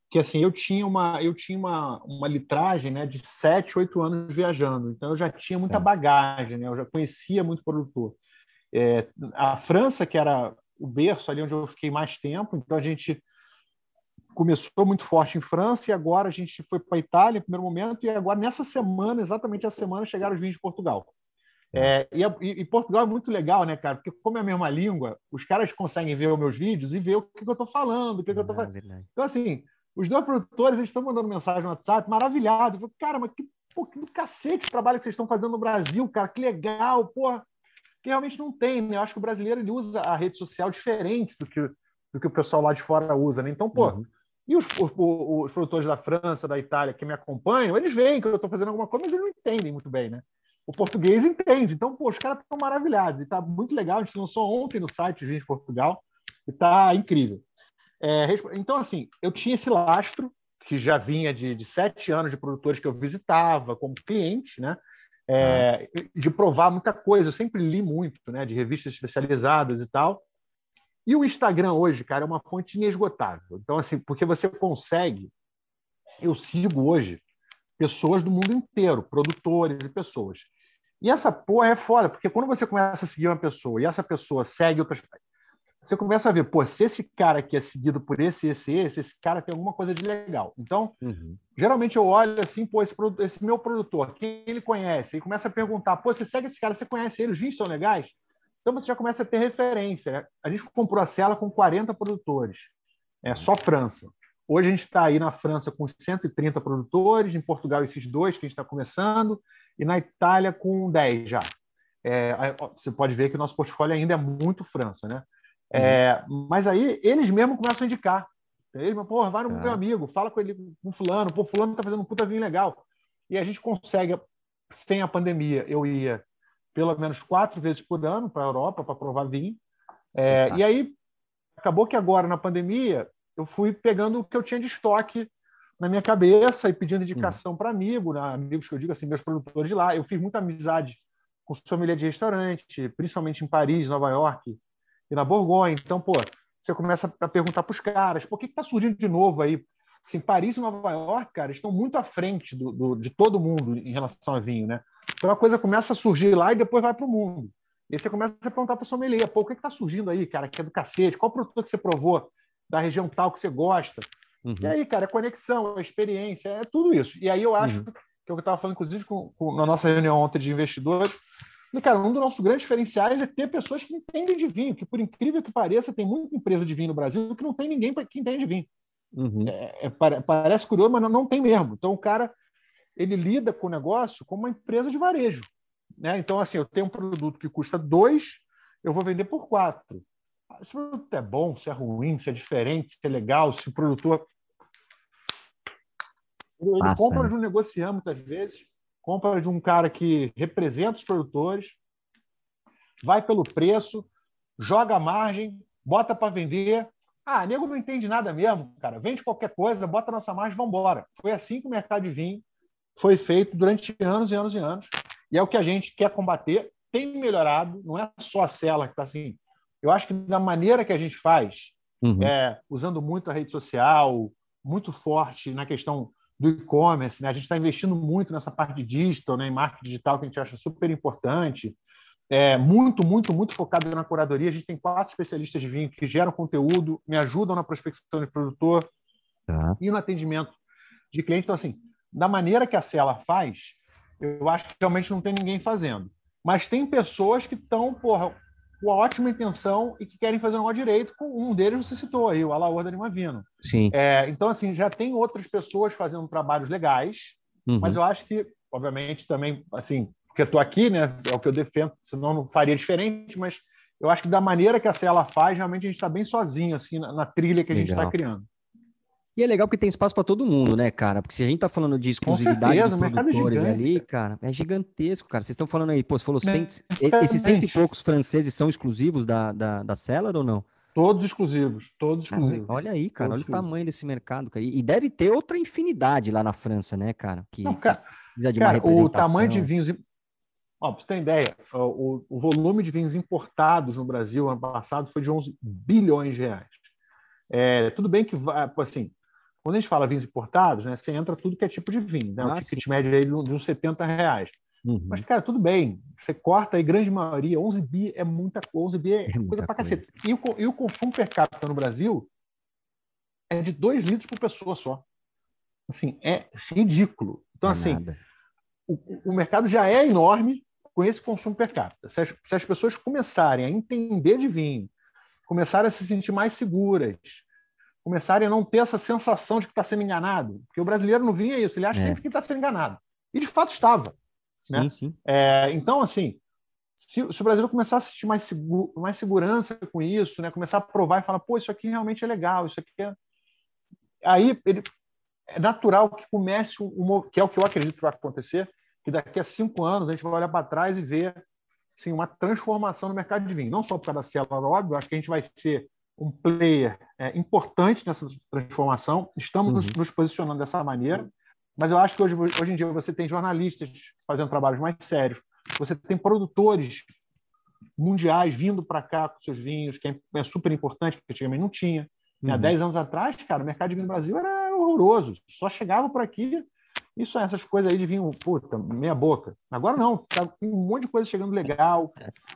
que assim eu tinha uma eu tinha uma, uma litragem né de sete oito anos viajando então eu já tinha muita é. bagagem né eu já conhecia muito produtor é, a França que era o berço ali onde eu fiquei mais tempo então a gente começou muito forte em França e agora a gente foi para a Itália em primeiro momento e agora nessa semana exatamente a semana chegaram os vinhos de Portugal é, e, e, Portugal é muito legal, né, cara? Porque como é a mesma língua, os caras conseguem ver os meus vídeos e ver o que, que eu estou falando, o que, que eu estou falando. Então, assim, os dois produtores estão mandando mensagem no WhatsApp, maravilhados. Eu falo, cara, mas que, pô, que do cacete o trabalho que vocês estão fazendo no Brasil, cara, que legal, porra. Que realmente não tem, né? Eu acho que o brasileiro ele usa a rede social diferente do que, do que o pessoal lá de fora usa, né? Então, pô, uhum. e os, os, os, produtores da França, da Itália que me acompanham, eles veem que eu estou fazendo alguma coisa, mas eles não entendem muito bem, né? O português entende. Então, pô, os caras estão maravilhados. E está muito legal. A gente lançou ontem no site Gente Portugal e está incrível. É, então, assim, eu tinha esse lastro, que já vinha de, de, sete anos de produtores que eu visitava como cliente, né? É, de provar muita coisa. Eu sempre li muito, né? De revistas especializadas e tal. E o Instagram hoje, cara, é uma fonte inesgotável. Então, assim, porque você consegue. Eu sigo hoje pessoas do mundo inteiro, produtores e pessoas. E essa porra é fora, porque quando você começa a seguir uma pessoa e essa pessoa segue outras você começa a ver, pô, se esse cara aqui é seguido por esse, esse, esse, esse cara tem alguma coisa de legal. Então, uhum. geralmente eu olho assim, pô, esse, esse, meu produtor, quem ele conhece? E começa a perguntar, pô, você segue esse cara, você conhece ele, os vinhos são legais? Então você já começa a ter referência. Né? A gente comprou a cela com 40 produtores, é só França. Hoje a gente está aí na França com 130 produtores, em Portugal esses dois que a gente está começando, e na Itália com 10 já. É, você pode ver que o nosso portfólio ainda é muito França, né? É, mas aí eles mesmos começam a indicar. Eles, pô, vai no é. meu amigo, fala com ele, com fulano, pô, fulano tá fazendo um puta vinho legal. E a gente consegue, sem a pandemia, eu ia pelo menos quatro vezes por ano para a Europa para provar vinho. É, e aí acabou que agora na pandemia eu fui pegando o que eu tinha de estoque na minha cabeça e pedindo indicação hum. para amigo, né? amigos que eu digo assim, meus produtores de lá. Eu fiz muita amizade com sommelier de restaurante, principalmente em Paris, Nova York, e na Borgonha. Então, pô, você começa a perguntar para os caras, por que está surgindo de novo aí? Assim, Paris e Nova York, cara, estão muito à frente do, do, de todo mundo em relação a vinho, né? Então a coisa começa a surgir lá e depois vai para o mundo. E aí você começa a perguntar para o sommelier, pô, o que está surgindo aí, cara, que é do cacete? Qual produto que você provou da região tal que você gosta? Uhum. E aí, cara, é conexão, é experiência, é tudo isso. E aí eu acho, uhum. que eu estava falando, inclusive, com, com, na nossa reunião ontem de investidores, e, cara, um dos nossos grandes diferenciais é ter pessoas que entendem de vinho, que, por incrível que pareça, tem muita empresa de vinho no Brasil que não tem ninguém que entende de vinho. Uhum. É, é, parece curioso, mas não, não, tem mesmo. Então, o cara ele lida com o negócio como uma empresa de varejo. Né? Então, assim, eu tenho um produto que custa dois, eu vou vender por quatro. Se o produto é bom, se é ruim, se é diferente, se é legal, se o produtor. Ele, Passa, compra né? de um negociante muitas vezes compra de um cara que representa os produtores, vai pelo preço, joga a margem, bota para vender. Ah, nego não entende nada mesmo, cara. Vende qualquer coisa, bota nossa margem, vamos embora. Foi assim que o mercado de vinho foi feito durante anos e anos e anos. E é o que a gente quer combater. Tem melhorado, não é só a cela que está assim. Eu acho que da maneira que a gente faz, uhum. é, usando muito a rede social, muito forte na questão do e-commerce. Né? A gente está investindo muito nessa parte de digital, né? em marketing digital, que a gente acha super importante. É, muito, muito, muito focado na curadoria. A gente tem quatro especialistas de vinho que geram conteúdo, me ajudam na prospecção de produtor tá. e no atendimento de cliente. Então, assim, da maneira que a Cela faz, eu acho que realmente não tem ninguém fazendo. Mas tem pessoas que estão, porra, com ótima intenção e que querem fazer o negócio direito. Com um deles você citou aí, o Alaor da Limavino. Sim. É, então, assim, já tem outras pessoas fazendo trabalhos legais, uhum. mas eu acho que, obviamente, também, assim, porque eu estou aqui, né, é o que eu defendo, senão não faria diferente, mas eu acho que da maneira que a Cela faz, realmente a gente está bem sozinho, assim, na, na trilha que a gente está criando. E é legal porque tem espaço para todo mundo, né, cara? Porque se a gente tá falando de exclusividade certeza, de é produtores é ali, cara, é gigantesco, cara. Vocês estão falando aí, pô, você falou, é, cento, esses cento e poucos franceses são exclusivos da, da, da Cellar ou não? Todos exclusivos, todos exclusivos. Olha aí, cara, todos olha exclusivos. o tamanho desse mercado, cara. E deve ter outra infinidade lá na França, né, cara? Que, Não, cara, que cara o tamanho de vinhos. Ó, pra você ter ideia, o, o, volume de vinhos importados no Brasil ano passado foi de 11 bilhões de reais. É, tudo bem que, assim, quando a gente fala vinhos importados, né, você entra tudo que é tipo de vinho, né? Ah, o ticket sim. médio aí de uns 70 reais. Uhum. Mas, cara, tudo bem. Você corta aí, grande maioria, 11 bi é muita coisa. 11 bi é, é coisa pra cacete. E o, e o consumo per capita no Brasil é de 2 litros por pessoa só. Assim, é ridículo. Então, é assim, o, o, mercado já é enorme com esse consumo per capita. Se as, se as pessoas começarem a entender de vinho, começarem a se sentir mais seguras, começarem a não ter essa sensação de que está sendo enganado, porque o brasileiro não vinha isso, ele acha é. sempre que está sendo enganado. E de fato estava. Sim, né? sim. É, então, assim, se, se, o Brasil começar a sentir mais, seguro, mais segurança com isso, né? começar a provar e falar, pô, isso aqui realmente é legal, isso aqui é. Aí ele, é natural que comece, um, que é o que eu acredito que vai acontecer, que daqui a cinco anos a gente vai olhar para trás e ver assim, uma transformação no mercado de vinho. Não só por causa da célula, óbvio, acho que a gente vai ser um player é, importante nessa transformação, estamos uhum. nos, nos posicionando dessa maneira, mas eu acho que hoje, hoje em dia você tem jornalistas fazendo trabalhos mais sérios, você tem produtores mundiais vindo para cá com seus vinhos, que é, é super importante, porque antigamente não tinha. Uhum. Há 10 anos atrás, cara, o mercado de vinho no Brasil era horroroso. Só chegava por aqui, isso essas coisas aí de vinho, puta, meia boca. Agora não, tá, tem um monte de coisa chegando legal.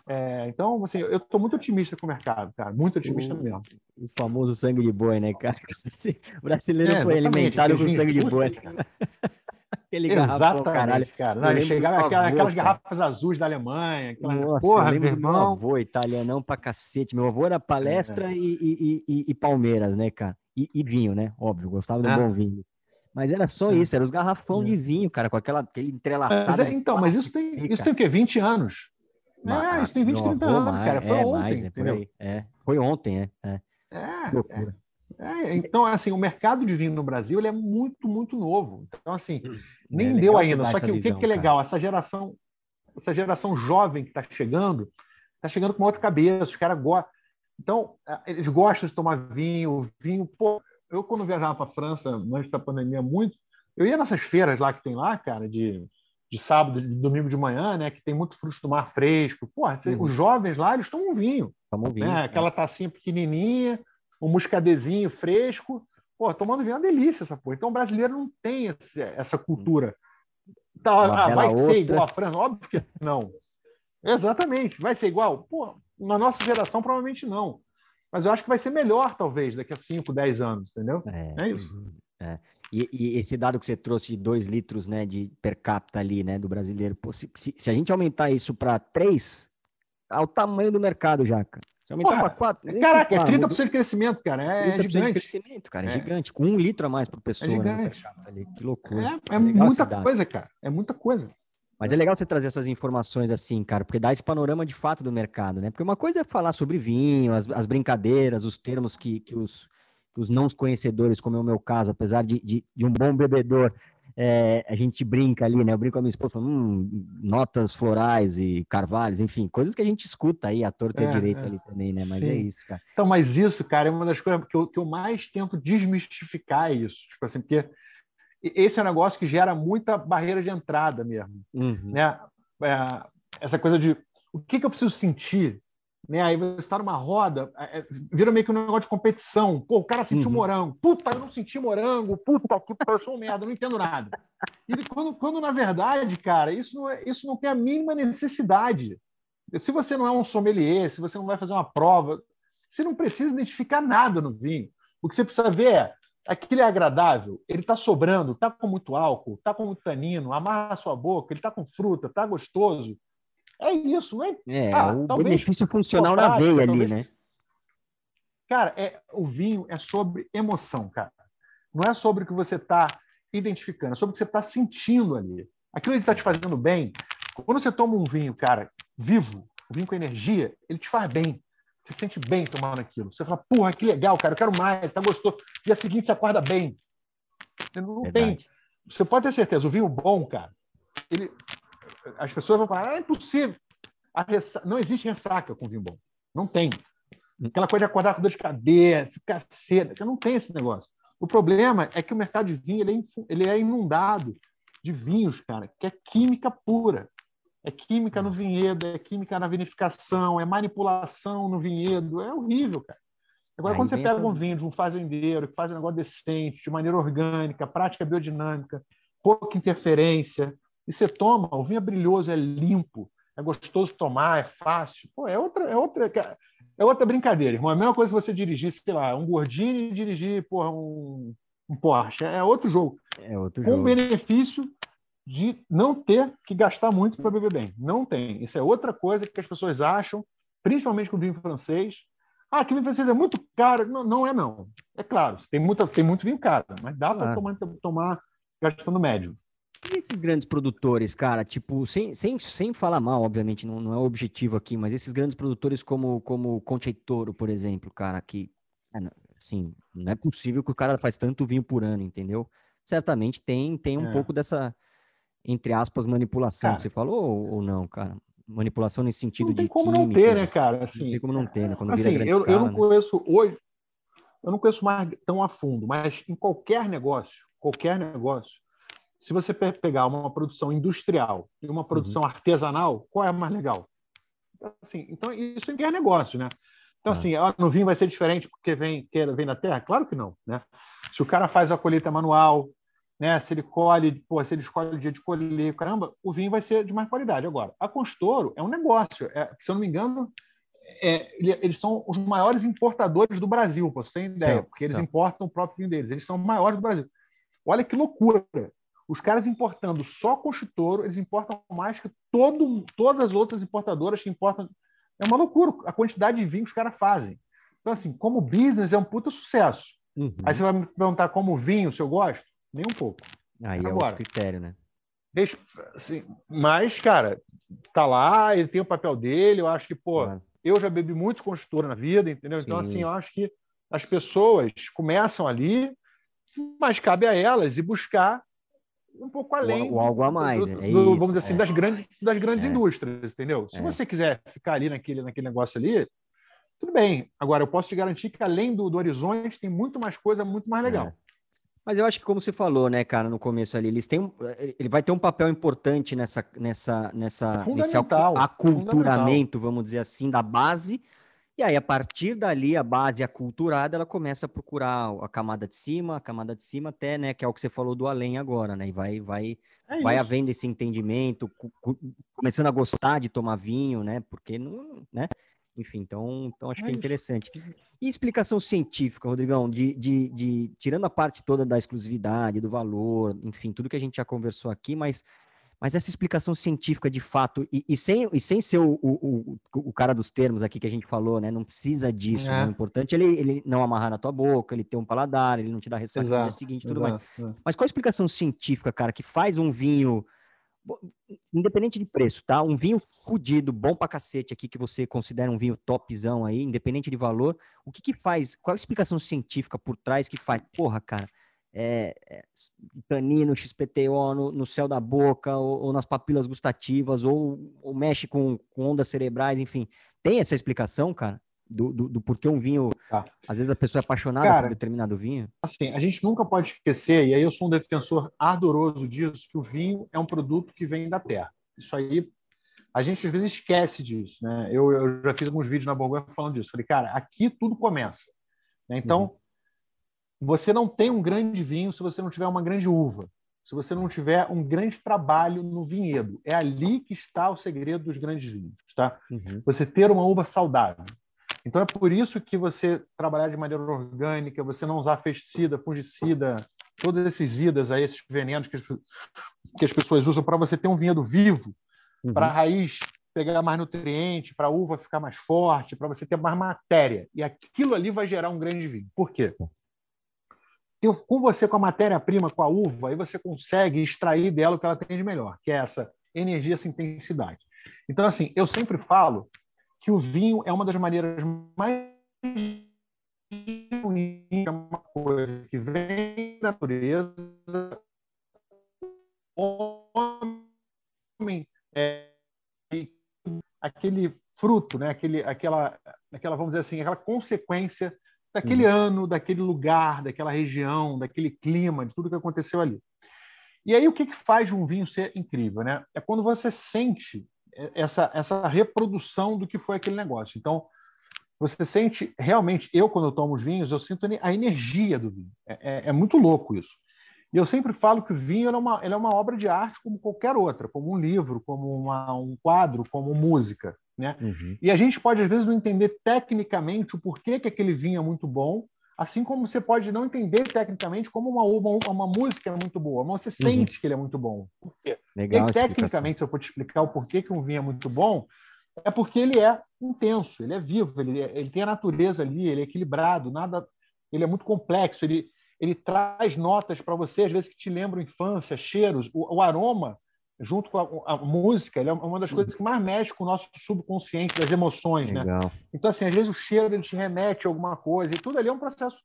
É, então, assim, eu estou muito otimista com o mercado, cara, muito otimista o, mesmo. O famoso sangue de boi, né, cara? O brasileiro é, foi alimentado com sangue de boi. Aquele exatamente, caralho. cara. Não, chegava avô, aquelas, garrafas azuis da Alemanha. Aquela... Nossa, Porra, meu irmão. Meu avô italianão pra cacete. Meu avô era palestra é. e, e, e, e, Palmeiras, né, cara? E, vinho, né? Óbvio, gostava do ah. bom vinho. Mas era só é. isso, era os garrafão é. de vinho, cara, com aquela, aquele entrelaçado. É, então, mas isso tem, isso tem o quê? 20 anos? Mas, é, isso tem 20, 30 anos, mais, cara. Foi é, ontem. Mais, é, por aí. É, foi ontem, é. É, é, é, então, assim, o mercado de vinho no Brasil ele é muito, muito novo. Então, assim, hum, nem deu ainda. Só que o que, que é legal? Essa geração, essa geração jovem que está chegando, está chegando com uma outra cabeça. Os caras gostam. Então, eles gostam de tomar vinho, vinho, pô, eu, quando viajava para a França, antes da pandemia, muito, eu ia nessas feiras lá que tem lá, cara, de, de sábado, de domingo de manhã, né, que tem muito fruto do mar fresco. Pô, uhum. os jovens lá, eles tomam vinho. Tomam vinho. Né? É. Aquela tacinha pequenininha, um muscadezinho fresco. Pô, tomando vinho é uma delícia essa porra. Então, o brasileiro não tem esse, essa cultura. Tá, ah, vai ostra. ser igual a França? Óbvio que não. Exatamente. Vai ser igual? Pô, na nossa geração, provavelmente não mas eu acho que vai ser melhor, talvez, daqui a 5, 10 anos, entendeu? É, é isso. É. E, e, esse dado que você trouxe de 2 litros né, de per capita ali, né, do brasileiro, pô, se, se, se, a gente aumentar isso para 3, é o tamanho do mercado já, cara. Se aumentar para 4. Caraca, é 30% de crescimento, cara. É, é gigante. de crescimento, cara. É, é, gigante. Com um litro a mais por pessoa. É né, ali. Que loucura. É, é muita coisa, cara. É muita coisa. Mas é legal você trazer essas informações assim, cara, porque dá esse panorama de fato do mercado, né? Porque uma coisa é falar sobre vinho, as, as brincadeiras, os termos que, que, os, que os não conhecedores, como é o meu caso, apesar de, de, de um bom bebedor, é, a gente brinca ali, né? Eu brinco com a minha esposa, falando, hum, notas florais e carvalhos, enfim, coisas que a gente escuta aí, a torta é, direita é. ali também, né? Mas Sim. é isso, cara. Então, mas isso, cara, é uma das coisas que eu, que eu mais tento desmistificar isso. Tipo assim, porque esse é um negócio que gera muita barreira de entrada mesmo. Uhum. Né? É, essa coisa de o que, que eu preciso sentir? Né? Aí você está numa roda, é, é, vira meio que um negócio de competição. Pô, o cara sentiu uhum. morango. Puta, eu não senti morango. Puta, que eu sou um merda, não entendo nada. E quando, quando, na verdade, cara, isso não, é, isso não tem a mínima necessidade. Se você não é um sommelier, se você não vai fazer uma prova, você não precisa identificar nada no vinho. O que você precisa ver é aquilo é agradável, ele está sobrando, está com muito álcool, está com muito tanino, amarra a sua boca, ele está com fruta, está gostoso. É isso, não é? É, ah, o benefício funcional na veia ali, né? Cara, é, o vinho é sobre emoção, cara. Não é sobre o que você está identificando, é sobre o que você está sentindo ali. Aquilo está te fazendo bem. Quando você toma um vinho, cara, vivo, um vinho com energia, ele te faz bem. Você se sente bem tomando aquilo. Você fala, porra, que legal, cara, eu quero mais, tá gostoso. Dia seguinte você acorda bem. Não Verdade. tem. Você pode ter certeza, o vinho bom, cara, ele, as pessoas vão falar, ah, é impossível. Ressa... Não existe ressaca com vinho bom. Não tem. Aquela coisa de acordar com dor de cabeça, caceta, que não tem esse negócio. O problema é que o mercado de vinho ele é, ele é inundado de vinhos, cara, que é química pura. É química no vinhedo, é química na vinificação, é manipulação no vinhedo. É horrível, cara. Agora, Aí quando você pega um vinho de um fazendeiro que faz um negócio decente, de maneira orgânica, prática biodinâmica, pouca interferência, e você toma, o vinho é brilhoso, é limpo, é gostoso tomar, é fácil. Pô, é outra, é outra, é outra brincadeira, irmão. É a mesma coisa que você dirigir, sei lá, um Gordini e dirigir porra, um, um Porsche. É outro jogo. É outro Com jogo. benefício de não ter que gastar muito para beber bem. Não tem. Isso é outra coisa que as pessoas acham, principalmente com o vinho francês. Ah, que vinho francês é muito caro. Não, não é, não. É claro, tem, muita, tem muito vinho caro, mas dá para tomar, tomar gastando médio. E esses grandes produtores, cara, tipo, sem, sem, sem falar mal, obviamente, não, não é o objetivo aqui, mas esses grandes produtores como, como Conte Toro, por exemplo, cara, que, assim, não é possível que o cara faz tanto vinho por ano, entendeu? Certamente tem, tem um é. pouco dessa, entre aspas, manipulação cara, você falou ou, não, cara? Manipulação nesse sentido de. Não tem como química, não ter, né, cara? Assim, não tem como não ter, né? Quando assim, eu, escala, eu não né? conheço hoje, eu não conheço mais tão a fundo, mas em qualquer negócio, qualquer negócio, se você pegar uma produção industrial e uma produção uhum. artesanal, qual é mais legal? Assim, então, isso é negócio, né? Então, ah. assim, no vinho vai ser diferente porque vem, vem da terra? Claro que não, né? Se o cara faz a colheita manual, né? Se ele colhe, pô, se ele escolhe o dia de colher, caramba, o vinho vai ser de mais qualidade. Agora, a Constoro é um negócio. É, se eu não me engano, é, eles são os maiores importadores do Brasil, para você ter ideia, porque eles importam o próprio vinho deles. Eles são maiores do Brasil. Olha que loucura. Os caras importando só Conchitoro, eles importam mais que todo, todas as outras importadoras que importam. É uma loucura a quantidade de vinho que os caras fazem. Então, assim, como business é um puta sucesso. Uhum. Aí você vai me perguntar como vinho, se eu gosto? Nem um pouco. Aí Agora, é outro critério, né? Deixa, assim, mas, cara, tá lá, ele tem o papel dele. Eu acho que, pô, claro. eu já bebi muito Conchitora na vida, entendeu? Então, assim, eu acho que as pessoas começam ali, mas cabe a elas ir buscar um pouco além. O, o algo a mais. Do, do, é vamos dizer assim, é. das grandes, das grandes é. indústrias, entendeu? Se é. você quiser ficar ali naquele, naquele negócio ali, tudo bem. Agora, eu posso te garantir que além do, do Horizonte, tem muito mais coisa, muito mais legal. É. Mas eu acho que, como você falou, né, cara, no começo ali, eles têm ele vai ter um papel importante nessa, nessa, nessa, nesse aculturamento, vamos dizer assim, da base e aí, a partir dali, a base aculturada, ela começa a procurar a camada de cima, a camada de cima até, né, que é o que você falou do além agora, né? E vai, vai, é vai havendo esse entendimento, começando a gostar de tomar vinho, né? Porque não, né? Enfim, então, então acho que é interessante. E explicação científica, Rodrigão, de, de, de, tirando a parte toda da exclusividade, do valor, enfim, tudo que a gente já conversou aqui, mas mas essa explicação científica de fato, e, e sem, e sem ser o, o, o, cara dos termos aqui que a gente falou, né? Não precisa disso. Né? É. Né? O importante é ele, ele não amarrar na tua boca, ele ter um paladar, ele não te dar ressaca no dia seguinte, tudo exato, mais. É. Mas qual a explicação científica, cara, que faz um vinho, independente de preço, tá? Um vinho fudido, bom pra cacete aqui, que você considera um vinho topzão aí, independente de valor, o que que faz, qual a explicação científica por trás que faz, porra, cara, é, é, tanino, XPTO no, no céu da boca, ou, ou nas papilas gustativas, ou, ou mexe com, com, ondas cerebrais, enfim. Tem essa explicação, cara? Do, do, do porquê um vinho. Tá. Às vezes a pessoa é apaixonada cara, por determinado vinho. Assim, a gente nunca pode esquecer, e aí eu sou um defensor ardoroso disso, que o vinho é um produto que vem da terra. Isso aí, a gente às vezes esquece disso, né? Eu, eu já fiz alguns vídeos na Borgonha falando disso. Falei, cara, aqui tudo começa. Né? Então, uhum você não tem um grande vinho se você não tiver uma grande uva, se você não tiver um grande trabalho no vinhedo. É ali que está o segredo dos grandes vinhos, tá? Uhum. Você ter uma uva saudável. Então é por isso que você trabalhar de maneira orgânica, você não usar pesticida, fungicida, todos esses idas aí, esses venenos que as, que as pessoas usam para você ter um vinhedo vivo, uhum. para a raiz pegar mais nutriente, para a uva ficar mais forte, para você ter mais matéria. E aquilo ali vai gerar um grande vinho. Por quê? com você, com a matéria-prima, com a uva, aí você consegue extrair dela o que ela tem de melhor, que é essa energia, essa intensidade. Então, assim, eu sempre falo que o vinho é uma das maneiras mais é uma coisa que vem da natureza, homem, é, aquele fruto, né? aquele, aquela, aquela, vamos dizer assim, aquela consequência daquele uhum. ano, daquele lugar, daquela região, daquele clima, de tudo que aconteceu ali. E aí o que, que faz um vinho ser incrível, né? É quando você sente essa, essa reprodução do que foi aquele negócio. Então, você sente realmente, eu quando eu tomo os vinhos, eu sinto a energia do vinho. É, é, é muito louco isso. E eu sempre falo que o vinho é uma, é uma obra de arte como qualquer outra, como um livro, como uma, um quadro, como música. Né? Uhum. E a gente pode, às vezes, não entender tecnicamente o porquê que aquele vinho é muito bom, assim como você pode não entender tecnicamente como uma, uma, uma música é muito boa, mas você uhum. sente que ele é muito bom. Por quê? Legal e tecnicamente, se eu for te explicar o porquê que um vinho é muito bom, é porque ele é intenso, ele é vivo, ele, é, ele tem a natureza ali, ele é equilibrado, nada, ele é muito complexo, ele, ele traz notas para você, às vezes, que te lembram infância, cheiros. O, o aroma, junto com a, a, música, ele é uma das coisas que mais mexe com o nosso subconsciente, das emoções. Né? Então, assim, às vezes o cheiro ele te remete a alguma coisa, e tudo ali é um processo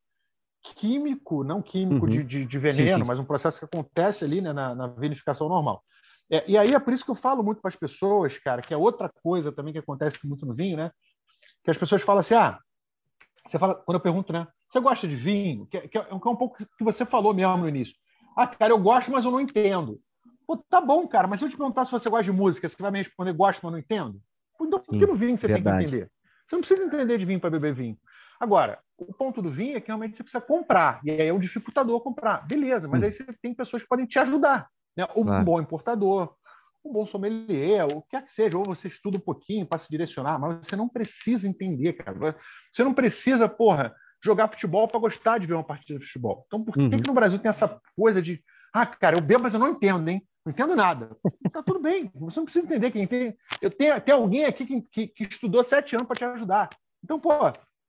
químico, não químico uhum. de, de, de, veneno, sim, sim. mas um processo que acontece ali né, na, na vinificação normal. É, e aí é por isso que eu falo muito para as pessoas, cara, que é outra coisa também que acontece muito no vinho, né? Que as pessoas falam assim, ah, você fala, quando eu pergunto, né? Você gosta de vinho? Que, que, é, um pouco que você falou mesmo no início. Ah, cara, eu gosto, mas eu não entendo. Pô, tá bom, cara, mas se eu te perguntar se você gosta de música, você vai me responder gosto, mas não entendo? Então, por que no vinho você Verdade. tem que entender? Você não precisa entender de vinho para beber vinho. Agora, o ponto do vinho é que realmente você precisa comprar. E aí é o dificultador comprar. Beleza, mas hum. aí você tem pessoas que podem te ajudar. Né? Um claro. bom importador, um bom sommelier, o que quer que seja, ou você estuda um pouquinho para se direcionar, mas você não precisa entender, cara. Você não precisa, porra, jogar futebol para gostar de ver uma partida de futebol. Então, por uhum. que, que no Brasil tem essa coisa de, ah, cara, eu bebo, mas eu não entendo, hein? Não entendo nada. Tá tudo bem, você não precisa entender. Quem tem, eu tenho, tem alguém aqui que, que, que estudou sete anos para te ajudar. Então, pô,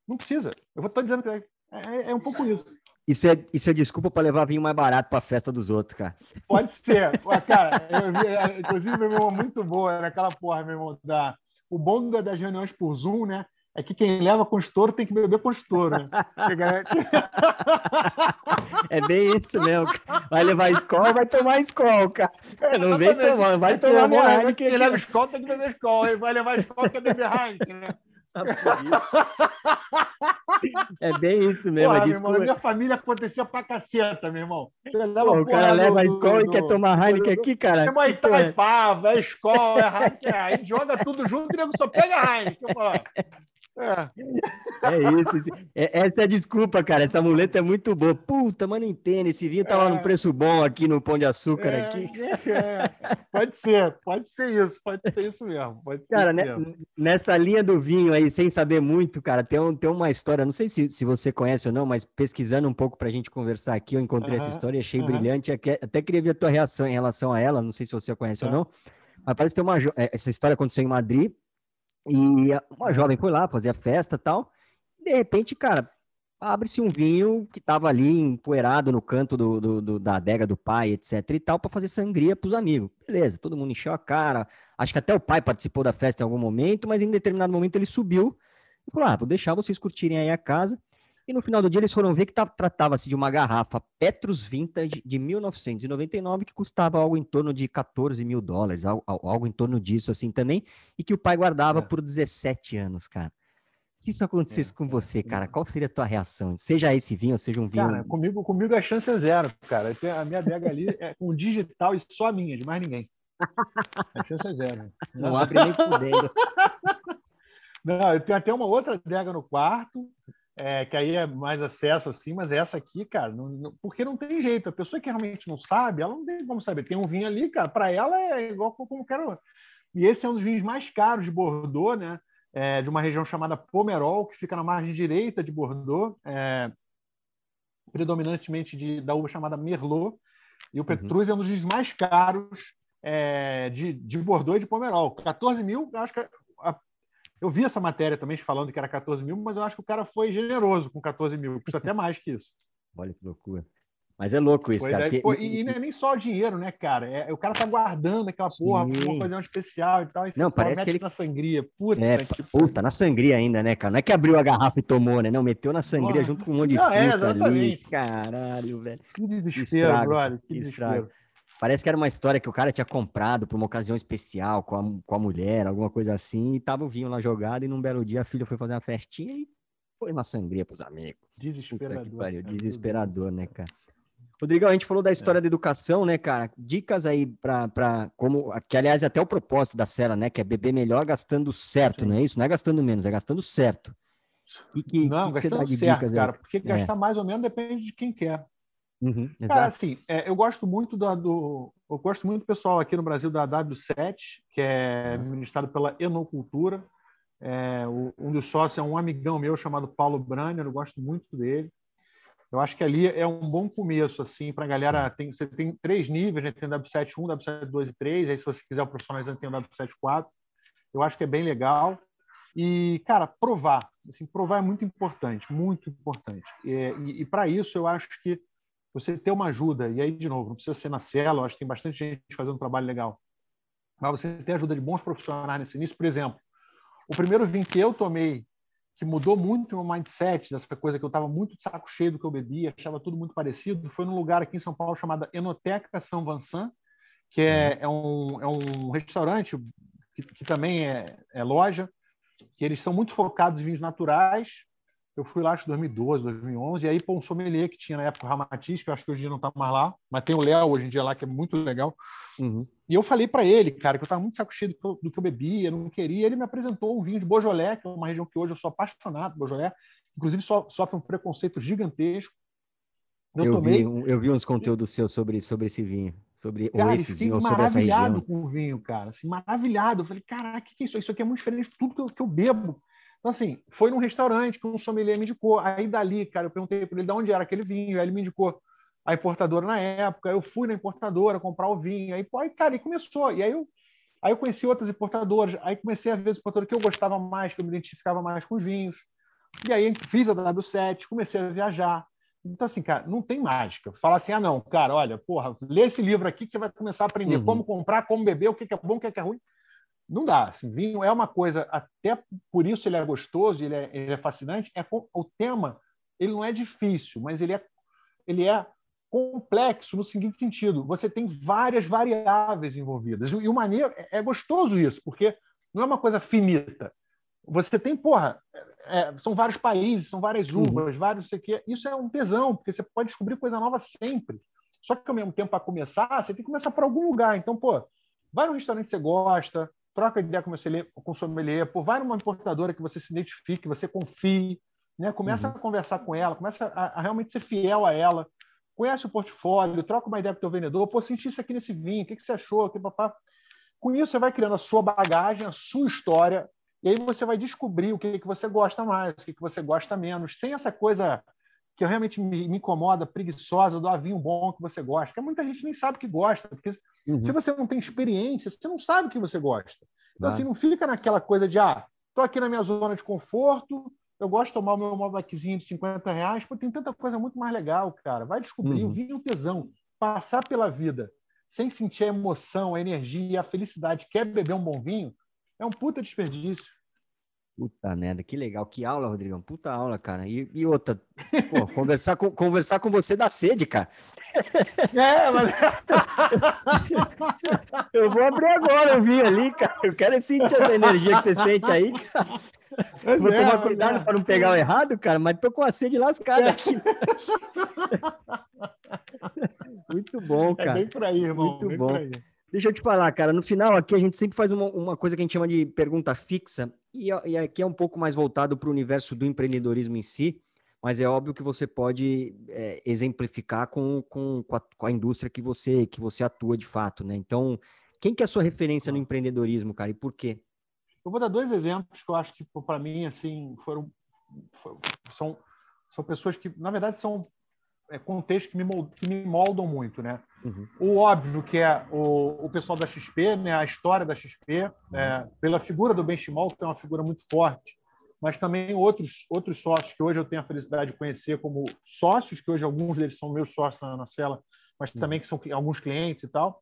não precisa. Eu vou estar dizendo que é, é, é um pouco isso. Isso é, isso é desculpa para levar vinho mais barato para a festa dos outros, cara. Pode ser. Cara, eu vi, é, inclusive, meu irmão, muito boa naquela porra, meu irmão, da, o bom das reuniões por Zoom, né? é que quem leva com estouro tem que beber com estouro. Né? é bem isso mesmo. Vai levar escola, vai tomar escola, cara. É, não vem tomar, vai tomar minha Heineken. Quem leva escola tem que beber escola. Vai levar escola, quer beber Heineken, né? É bem isso mesmo. Porra, irmão, na minha família acontecia pra caceta, meu irmão. Pô, o cara leva a escola do, e quer tomar Heineken aqui, cara. Meu irmão, Itaipava, é escola, é Heineken. Aí joga tudo junto e nego só pega Heineken. É. é isso. É, essa é a desculpa, cara. Essa muleta é muito boa. Puta, mano, entende. Esse vinho tava tá é. num preço bom aqui no Pão de Açúcar. É, aqui. É. Pode ser, pode ser isso. Pode ser isso mesmo. Pode ser cara, né, nessa linha do vinho aí, sem saber muito, cara, tem, um, tem uma história. Não sei se, se você conhece ou não, mas pesquisando um pouco pra gente conversar aqui, eu encontrei uh -huh, essa história e achei uh -huh. brilhante. Até queria ver a tua reação em relação a ela. Não sei se você conhece uh -huh. ou não. Mas parece ter uma. Essa história aconteceu em Madrid e uma jovem foi lá, fazia festa e tal. E de repente, cara, abre-se um vinho que estava ali empoeirado no canto do, do, do, da adega do pai, etc e tal, para fazer sangria para os amigos. Beleza, todo mundo encheu a cara. Acho que até o pai participou da festa em algum momento, mas em determinado momento ele subiu e falou: Ah, vou deixar vocês curtirem aí a casa. E no final do dia eles foram ver que tratava-se de uma garrafa Petrus Vintage de 1999 que custava algo em torno de 14 mil dólares, algo, algo em torno disso assim também, e que o pai guardava é. por 17 anos, cara. Se isso acontecesse é, com você, cara, qual seria a tua reação? Seja esse vinho, ou seja um vinho. Cara, comigo, comigo a chance é zero, cara. A minha adega ali é com digital e só a minha, de mais ninguém. A chance é zero. Não, Não abre nem por dentro. Não, eu tenho até uma outra adega no quarto, é, que aí é mais acesso assim, mas essa aqui, cara, não, não, porque não tem jeito. A pessoa que realmente não sabe, ela não tem como saber. Tem um vinho ali, cara, para ela é igual como quero. E esse é um dos vinhos mais caros de Bordeaux, né? É, de uma região chamada Pomerol, que fica na margem direita de Bordeaux, é, predominantemente de, da uva chamada Merlot. E o uhum. Petrus uhum. é um dos vinhos mais caros é, de, de Bordeaux e de Pomerol. 14 mil, acho que eu vi essa matéria também falando que era 14 mil, mas eu acho que o cara foi generoso com 14 mil, custa até mais que isso. Olha que loucura. Mas é louco isso, foi, cara. Que... Foi, e não é nem só o dinheiro, né, cara? É, o cara tá guardando aquela Sim. porra, uma ocasião especial e tal. E não, parece que ele na sangria. Puta, é, puta, na sangria ainda, né, cara? Não é que abriu a garrafa e tomou, né? Não, meteu na sangria junto com um monte de não, é, fruta é, ali. Caralho, velho. Que desespero, que brother. Que, que desespero. Parece que era uma história que o cara tinha comprado para uma ocasião especial com a, com a mulher, alguma coisa assim, e tava o vinho lá jogado, e num belo dia a filha foi fazer uma festinha e foi uma sangria pros amigos. Desesperador. Pariu, desesperador, né, cara? Rodrigão, a gente falou da história é. da educação, né, cara? Dicas aí para como. Que, aliás, até o propósito da Sela, né? Que é beber melhor gastando certo, Sim. não é isso? Não é gastando menos, é gastando certo. E que, não, que gastando que certo, cara, porque é. gastar mais ou menos depende de quem quer. Uhum, cara, assim, é, eu gosto muito do, do, eu gosto muito do pessoal aqui no Brasil da W7, que é ministrado pela Enocultura. É, o, um dos sócios é um amigão meu chamado Paulo Branner, eu gosto muito dele. Eu acho que ali é um bom começo, assim, para a galera. Tem, você tem três níveis, né? tem W7 1, W7 2 e 3. Aí, se você quiser o profissionalizante, tem o W7 4. Eu acho que é bem legal. E, cara, provar. Assim, provar é muito importante, muito importante. E, e, e para isso, eu acho que você ter uma ajuda, e aí, de novo, não precisa ser na cela, eu acho que tem bastante gente fazendo um trabalho legal. Mas você ter ajuda de bons profissionais nesse início, por exemplo, o primeiro vinho que eu tomei que mudou muito o meu mindset dessa coisa que eu estava muito de saco cheio do que eu bebia, achava tudo muito parecido, foi num lugar aqui em São Paulo chamado Enoteca São Vincent, que é, uhum. é, um, é um restaurante que, que também é, é, loja, que eles são muito focados em vinhos naturais. Eu fui lá, acho que 2012, 2011, e aí pô, um sommelier que tinha na época o Ramatiz, que eu acho que hoje em dia não está mais lá, mas tem o Léo hoje em dia lá, que é muito legal. Uhum. E eu falei para ele, cara, que eu estava muito saco cheio do que, eu, do que eu bebia, não queria. Ele me apresentou um vinho de Beaujolais, que é uma região que hoje eu sou apaixonado por Beaujolais. Inclusive, so, sofre um preconceito gigantesco. Eu, eu, tomei... vi, eu vi uns conteúdos seus sobre, sobre esse vinho, sobre cara, ou esses vinhos, sobre essa região. maravilhado com o vinho, cara. Assim, maravilhado. Eu falei, caraca, o que é isso? Isso aqui é muito diferente de tudo que eu, que eu bebo. Então, assim, foi num restaurante que um sommelier me indicou. Aí, dali, cara, eu perguntei para ele de onde era aquele vinho. Aí ele me indicou a importadora na época, eu fui na importadora comprar o vinho, aí, pô, aí cara, e começou. E aí eu, aí eu conheci outras importadoras, aí comecei a ver as importadoras que eu gostava mais, que eu me identificava mais com os vinhos. E aí fiz a W7, comecei a viajar. Então, assim, cara, não tem mágica. Fala assim, ah, não, cara, olha, porra, lê esse livro aqui que você vai começar a aprender uhum. como comprar, como beber, o que é bom, o que é ruim. Não dá. Assim, vinho é uma coisa, até por isso ele é gostoso, ele é, ele é fascinante. É, o tema, ele não é difícil, mas ele é, ele é complexo no seguinte sentido: você tem várias variáveis envolvidas. E o maneiro é, é gostoso isso, porque não é uma coisa finita. Você tem, porra, é, é são vários países, são várias uhum. uvas, uhum. vários sei que. Isso é um tesão, porque você pode descobrir coisa nova sempre. Só que ao mesmo tempo, para começar, você tem que começar por algum lugar. Então, pô, vai num restaurante que você gosta, troca ideia com o sommelier, pô, vai numa importadora que você se identifique, que você confie, né? Começa uhum. a conversar com ela, começa a, a realmente ser fiel a ela conhece o portfólio, troca uma ideia com o teu vendedor, pô, senti isso aqui nesse vinho, o que, que você achou? Que, papá. Com isso, você vai criando a sua bagagem, a sua história, e aí você vai descobrir o que, que você gosta mais, o que, que você gosta menos, sem essa coisa que realmente me, me incomoda, preguiçosa, do ah, vinho bom que você gosta, que muita gente nem sabe que gosta, porque uhum. se você não tem experiência, você não sabe o que você gosta. Então, assim, não fica naquela coisa de, ah, tô aqui na minha zona de conforto, eu gosto de tomar o meu Malbeczinho de 50 reais, porque tem tanta coisa muito mais legal, cara. Vai descobrir uhum. o vinho tesão, passar pela vida sem sentir a emoção, a energia, a felicidade, quer beber um bom vinho, é um puta desperdício. Puta merda, que legal. Que aula, Rodrigão. Puta aula, cara. E, e outra, pô, conversar, com, conversar com você dá sede, cara. É, mas. eu vou abrir agora, eu vi ali, cara. Eu quero sentir essa energia que você sente aí, cara. vou é, tomar cuidado é. para não pegar o errado, cara, mas tô com a sede lascada é. aqui. Muito bom, cara. É bem por aí, irmão. Muito bom. Deixa eu te falar, cara. No final aqui a gente sempre faz uma, uma coisa que a gente chama de pergunta fixa, e, e aqui é um pouco mais voltado para o universo do empreendedorismo em si, mas é óbvio que você pode é, exemplificar com, com, com a, com, a, indústria que você, que você atua de fato, né? Então, quem que é a sua referência no empreendedorismo, cara, e por quê? Eu vou dar dois exemplos que eu acho que, para mim, assim, foram, foram, são, são pessoas que, na verdade, são contextos que me, moldam, que me moldam muito, né? Uhum. O óbvio que é o, o pessoal da XP, né? A história da XP, uhum. é, pela figura do Benchimol, que é uma figura muito forte, mas também outros outros sócios que hoje eu tenho a felicidade de conhecer como sócios, que hoje alguns deles são meus sócios na Cela, mas uhum. também que são alguns clientes e tal.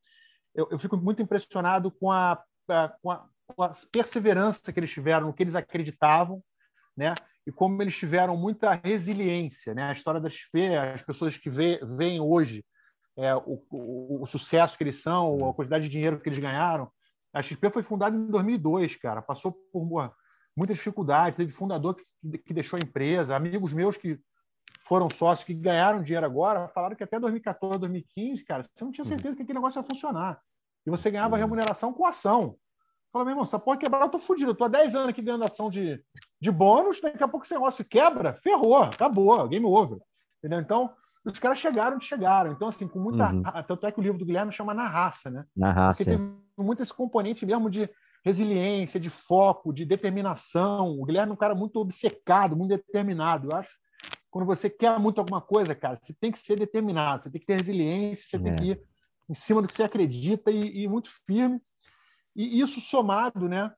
Eu, eu fico muito impressionado com a, a, com a, com a perseverança que eles tiveram, no que eles acreditavam, né? E como eles tiveram muita resiliência. Né? A história da XP, as pessoas que veem hoje é, o, o, o, sucesso que eles são, a quantidade de dinheiro que eles ganharam. A XP foi fundada em 2002, cara. Passou por muita dificuldade. Teve fundador que, que deixou a empresa. Amigos meus que foram sócios, que ganharam dinheiro agora, falaram que até 2014, 2015, cara, você não tinha uhum. certeza que aquele negócio ia funcionar. E você ganhava uhum. remuneração com ação. Fala, meu irmão, essa porra quebrar, eu tô fudido. Eu tô há 10 anos aqui ganhando ação de, de bônus, daqui a pouco esse negócio quebra, ferrou, acabou, game over. Entendeu? Então, os caras chegaram onde chegaram. Então, assim, com muita. Uhum. Tanto é que o livro do Guilherme chama Na Raça, né? Na Raça. Porque teve muito esse componente mesmo de resiliência, de foco, de determinação. O Guilherme é um cara muito obcecado, muito determinado. Eu acho quando você quer muito alguma coisa, cara, você tem que ser determinado, você tem que ter resiliência, você é. tem que ir em cima do que você acredita e, e muito firme. E isso somado, né,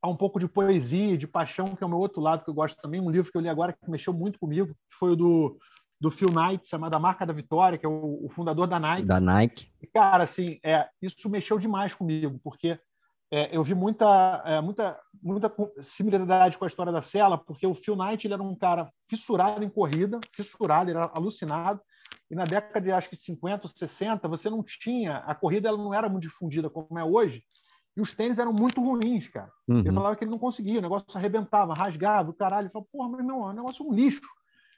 a um pouco de poesia, de paixão, que é o meu outro lado que eu gosto também, um livro que eu li agora que mexeu muito comigo, que foi o do do Phil Knight, chamado A Marca da Vitória, que é o, o, fundador da Nike. Da Nike. E, cara, assim, é, isso mexeu demais comigo, porque é, eu vi muita, é, muita, muita similaridade com a história da Sela, porque o Phil Knight ele era um cara fissurado em corrida, fissurado, ele era alucinado, e na década de acho que 50, 60, você não tinha, a corrida ela não era muito difundida como é hoje, e os tênis eram muito ruins, cara. Uhum. Ele falava que ele não conseguia, o negócio arrebentava, rasgava, o caralho. Ele falava, porra, mas não, é um negócio um lixo.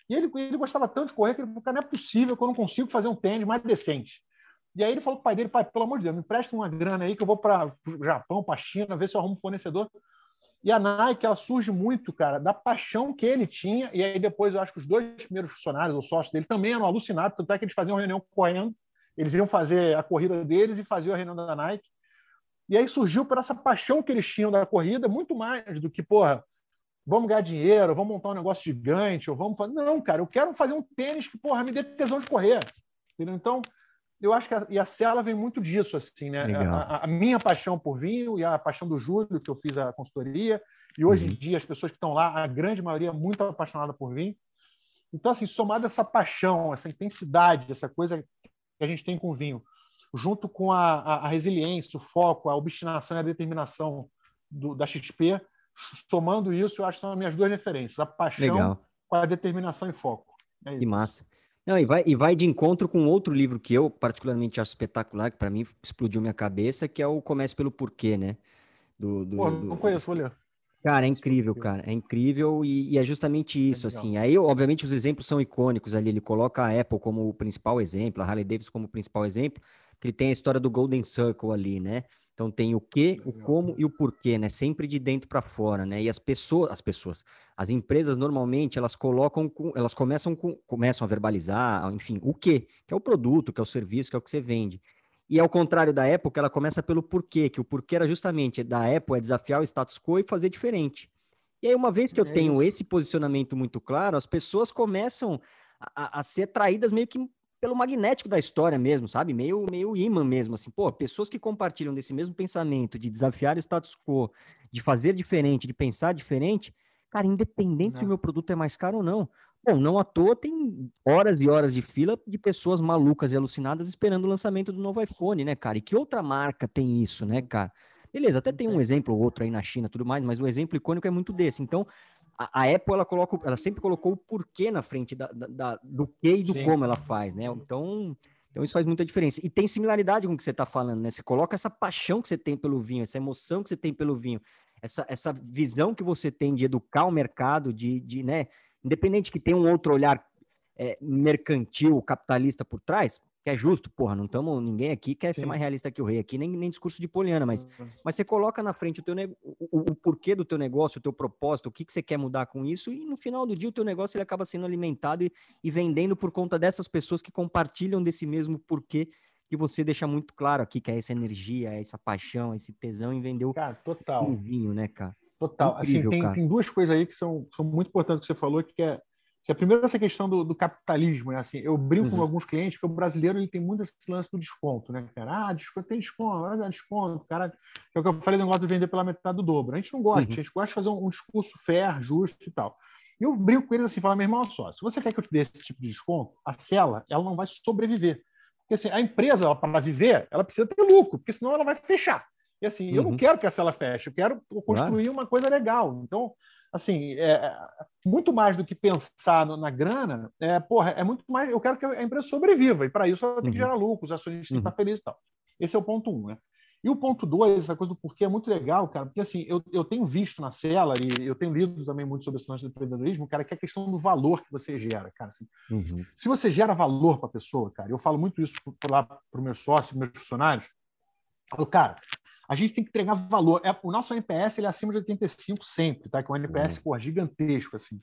E ele, ele gostava tanto de correr que ele falou, não é possível que eu não consigo fazer um tênis mais decente. E aí ele falou para o pai dele, pai, pelo amor de Deus, me presta uma grana aí que eu vou para o Japão, para China, ver se eu arrumo um fornecedor. E a Nike, ela surge muito, cara, da paixão que ele tinha. E aí depois eu acho que os dois primeiros funcionários, ou sócios dele, também eram alucinados, tanto é que eles faziam reunião correndo. Eles iam fazer a corrida deles e faziam a reunião da Nike. E aí surgiu por essa paixão que eles tinham da corrida, muito mais do que, porra, vamos ganhar dinheiro, vamos montar um negócio gigante, ou vamos fazer. Não, cara, eu quero fazer um tênis que, porra, me dê tesão de correr. Entendeu? Então, eu acho que a, e a Cela vem muito disso, assim, né? A, a, minha paixão por vinho e a paixão do Júlio, que eu fiz a consultoria, e hoje uhum. em dia as pessoas que estão lá, a grande maioria é muito apaixonada por vinho. Então, assim, somado essa paixão, essa intensidade, essa coisa que a gente tem com o vinho, junto com a, a resiliência, o foco, a obstinação e a determinação do, da XP, somando isso, eu acho que são as minhas duas referências: a paixão Legal. com a determinação e foco. É que massa. Não, e vai, e vai de encontro com outro livro que eu particularmente acho espetacular, que para mim explodiu minha cabeça, que é o Comece pelo Porquê, né? Do, do, Pô, não conheço, vou ler. Cara, é incrível, cara. É incrível e, e é justamente é isso, é assim. Aí, obviamente, os exemplos são icônicos ali. Ele coloca a Apple como o principal exemplo, a Harley Davidson como o principal exemplo, que ele tem a história do Golden Circle ali, né? Então tem o que, o como e o porquê, né? Sempre de dentro para fora, né? E as pessoas, as pessoas, as empresas normalmente elas colocam, com, elas começam com, começam a verbalizar, enfim, o que, que é o produto, que é o serviço, que é o que você vende. E ao contrário da Apple, ela começa pelo porquê, que o porquê era justamente da Apple é desafiar o status quo e fazer diferente. E aí uma vez que eu é tenho esse posicionamento muito claro, as pessoas começam a, a ser atraídas meio que pelo magnético da história mesmo, sabe? Meio, meio imã mesmo, assim. Pô, pessoas que compartilham desse mesmo pensamento de desafiar o status quo, de fazer diferente, de pensar diferente, cara, independente não. se o meu produto é mais caro ou não. Bom, não à toa tem horas e horas de fila de pessoas malucas e alucinadas esperando o lançamento do novo iPhone, né, cara? E que outra marca tem isso, né, cara? Beleza, até tem um exemplo ou outro aí na China, tudo mais, mas o exemplo icônico é muito desse. Então, a, Apple ela coloca, ela sempre colocou o porquê na frente da, da, da do que e do Sim. como ela faz, né? Então, então isso faz muita diferença. E tem similaridade com o que você está falando, né? Você coloca essa paixão que você tem pelo vinho, essa emoção que você tem pelo vinho, essa, essa visão que você tem de educar o mercado, de, de né? Independente que tenha um outro olhar é, mercantil, capitalista por trás, que é justo, porra, não estamos, ninguém aqui quer Sim. ser mais realista que o rei aqui, nem, nem discurso de poliana, mas, uhum. mas você coloca na frente o, teu o, o, porquê do teu negócio, o teu propósito, o que, que você quer mudar com isso, e no final do dia o teu negócio ele acaba sendo alimentado e, e vendendo por conta dessas pessoas que compartilham desse mesmo porquê que você deixa muito claro aqui, que é essa energia, essa paixão, esse tesão em vender o cara, total. vinho, né, cara? Total. Assim, Incrível, assim, tem, tem duas coisas aí que são, são muito importantes que você falou, que é se a primeira essa questão do, do, capitalismo, né? assim, eu brinco uhum. com alguns clientes que o brasileiro ele tem muito esse lance do desconto, né, cara? Ah, desconto, tem desconto, ah, desconto, cara. É o que eu falei do negócio de vender pela metade do dobro. A gente não gosta, uhum. a gente gosta de fazer um, um, discurso fair, justo e tal. E eu brinco com eles assim, falar, meu irmão, só, se você quer que eu te dê esse tipo de desconto, a cela, ela não vai sobreviver. Porque assim, a empresa, para viver, ela precisa ter lucro, porque senão ela vai fechar. E assim, uhum. eu não uhum. quero que a cela feche, eu quero construir claro. uma coisa legal. Então, assim, é, muito mais do que pensar no, na grana, é, porra, é muito mais. Eu quero que a empresa sobreviva, e para isso ela tem uhum. que gerar lucro, os acionistas têm que estar uhum. felizes e tal. Esse é o ponto um, né? E o ponto dois, essa coisa do porquê é muito legal, cara, porque assim, eu, eu tenho visto na cela e eu tenho lido também muito sobre esse lance do empreendedorismo, cara, que é a questão do valor que você gera, cara. Assim, uhum. Se você gera valor para a pessoa, cara, eu falo muito isso lá para os meus sócios, meus funcionários, eu falo, cara, a gente tem que entregar valor. É, o nosso NPS ele é acima de 85 sempre, tá? Que é um NPS uhum. gigantesco assim.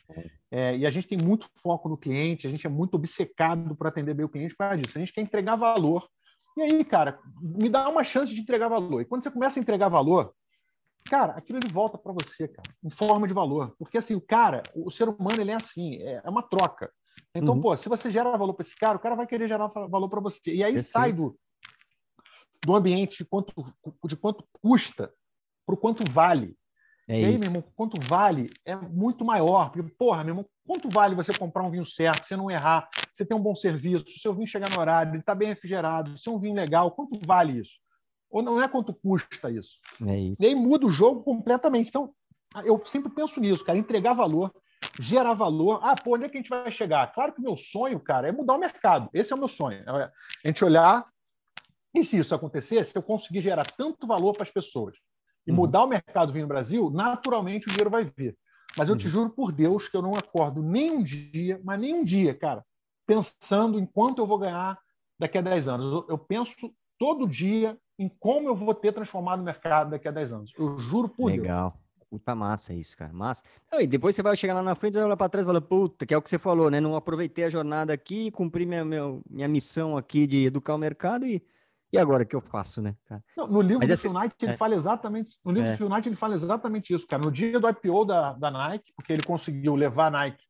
É, e a gente tem muito foco no cliente, a gente é muito obcecado por atender bem o cliente para disso. A gente quer entregar valor e aí, cara, me dá uma chance de entregar valor. E quando você começa a entregar valor, cara, aquilo ele volta para você, cara, em forma de valor. Porque assim, o cara, o ser humano, ele é assim, é, é uma troca. Então, uhum. pô, se você gera valor para esse cara, o cara vai querer gerar valor para você. E aí Perfeito. sai do, do ambiente de quanto, de quanto custa para o quanto vale. É e aí, isso. meu irmão, quanto vale é muito maior. Porque, porra, meu irmão, quanto vale você comprar um vinho certo, você não errar, você ter um bom serviço, o seu vinho chegar no horário, ele está bem refrigerado, se é um vinho legal, quanto vale isso? Ou não é quanto custa isso? É isso. E aí muda o jogo completamente. Então, eu sempre penso nisso, cara, entregar valor, gerar valor. Ah, pô, onde é que a gente vai chegar? Claro que o meu sonho, cara, é mudar o mercado. Esse é o meu sonho. É a gente olhar e se isso acontecer, se eu conseguir gerar tanto valor para as pessoas e uhum. mudar o mercado vindo no Brasil, naturalmente o dinheiro vai vir. Mas eu uhum. te juro por Deus que eu não acordo nem um dia, mas nem um dia, cara, pensando em quanto eu vou ganhar daqui a 10 anos. Eu, eu penso todo dia em como eu vou ter transformado o mercado daqui a 10 anos. Eu juro por Legal. Deus. Legal. Puta massa isso, cara. Massa. Não, e depois você vai chegar lá na frente, vai olhar para trás e falar, puta, que é o que você falou, né? Não aproveitei a jornada aqui, cumpri minha, minha, minha missão aqui de educar o mercado e e agora o que eu faço, né, cara? Não, no livro Mas do essa... Phil Knight, ele é. fala exatamente. No livro é. do Phil Knight, ele fala exatamente isso, cara. No dia do IPO da, da Nike, porque ele conseguiu levar a Nike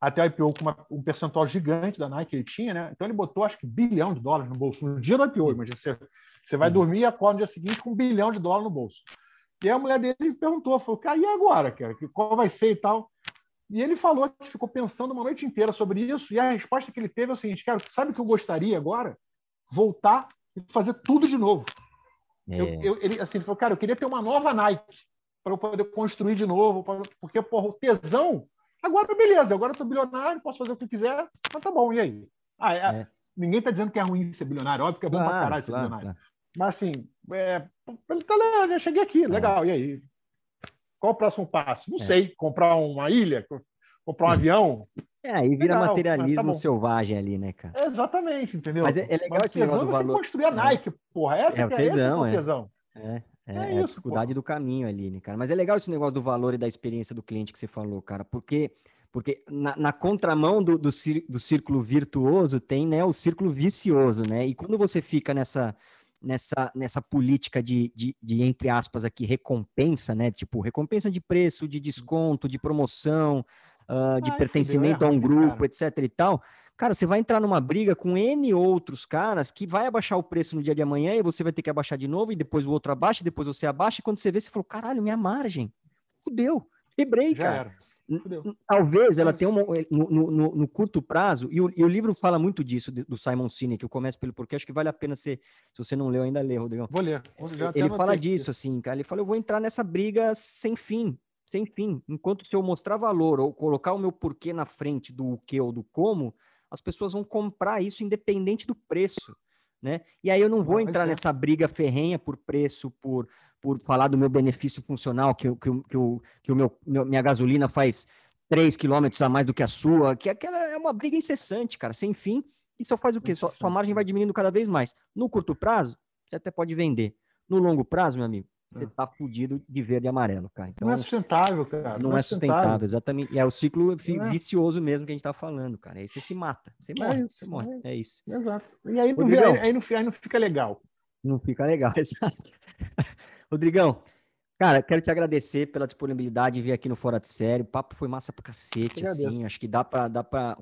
até o IPO com uma, um percentual gigante da Nike que ele tinha, né? Então ele botou acho que bilhão de dólares no bolso no dia do IPO. Imagina, você, você vai dormir e acorda no dia seguinte com um bilhão de dólares no bolso. E a mulher dele perguntou, falou, cara, e agora, cara? Qual vai ser e tal? E ele falou que ficou pensando uma noite inteira sobre isso, e a resposta que ele teve é o seguinte, cara, sabe o que eu gostaria agora? Voltar e fazer tudo de novo. É. Eu, eu, ele, assim, ele falou, cara, eu queria ter uma nova Nike para eu poder construir de novo, pra, porque, porra, o tesão, agora beleza, agora eu tô bilionário, posso fazer o que quiser, mas tá bom, e aí? Ah, é, é. Ninguém está dizendo que é ruim ser bilionário, óbvio que é bom claro, pra caralho ser claro, bilionário. Claro. Mas assim, é, tá já cheguei aqui, é. legal, e aí? Qual o próximo passo? Não é. sei, comprar uma ilha, comprar um avião, é, aí vira legal, materialismo tá selvagem ali, né, cara? Exatamente, entendeu? Mas é, é legal esse negócio do valor. construir a Nike, porra. Essa é, que é, tesão, esse é o tesão. É, é, é, é a dificuldade do caminho ali, né, cara? Mas é legal esse negócio do valor e da experiência do cliente que você falou, cara, porque porque na, na contramão do, do, do, círculo virtuoso tem né, o círculo vicioso, né? E quando você fica nessa, nessa, nessa política de, de, de, entre aspas, aqui, recompensa, né? Tipo, recompensa de preço, de desconto, de promoção, uh, de Ai, pertencimento a um grupo, cara. etc e tal, cara, você vai entrar numa briga com N outros caras que vai abaixar o preço no dia de amanhã e você vai ter que abaixar de novo e depois o outro abaixa, depois você abaixa e quando você vê, você falou, caralho, minha margem, fudeu, quebrei, Já cara. Era. Talvez ela tenha uma, no, no, no, curto prazo, e o, e o, livro fala muito disso, do Simon Sinek, eu começo pelo porquê, acho que vale a pena ser, se você não leu, ainda lê, Rodrigão. Vou ler. Ele fala disso, assim, cara, ele fala, eu vou entrar nessa briga sem fim, sem fim. Enquanto se eu mostrar valor ou colocar o meu porquê na frente do o que ou do como, as pessoas vão comprar isso independente do preço. Né? E aí eu não vou entrar nessa briga ferrenha por preço, por, por falar do meu benefício funcional, que, que, que, o, que o meu, minha gasolina faz 3 quilômetros a mais do que a sua, que aquela é uma briga incessante, cara, sem fim. E só faz o quê? Sua, sua margem vai diminuindo cada vez mais. No curto prazo, você até pode vender. No longo prazo, meu amigo, você tá fudido de verde e amarelo, cara. Então, não é sustentável, cara. Não, não é, é sustentável, sustentável, exatamente. E é o ciclo é. vicioso mesmo que a gente tá falando, cara. Aí você se mata. Você é morre. É isso, você morre. É. é isso. Exato. E aí não, aí, aí, não, aí não fica legal. Não fica legal, exato. Rodrigão, Cara, quero te agradecer pela disponibilidade de vir aqui no Fora de Série. O papo foi massa pra cacete, assim. Acho que dá pra, dá pra.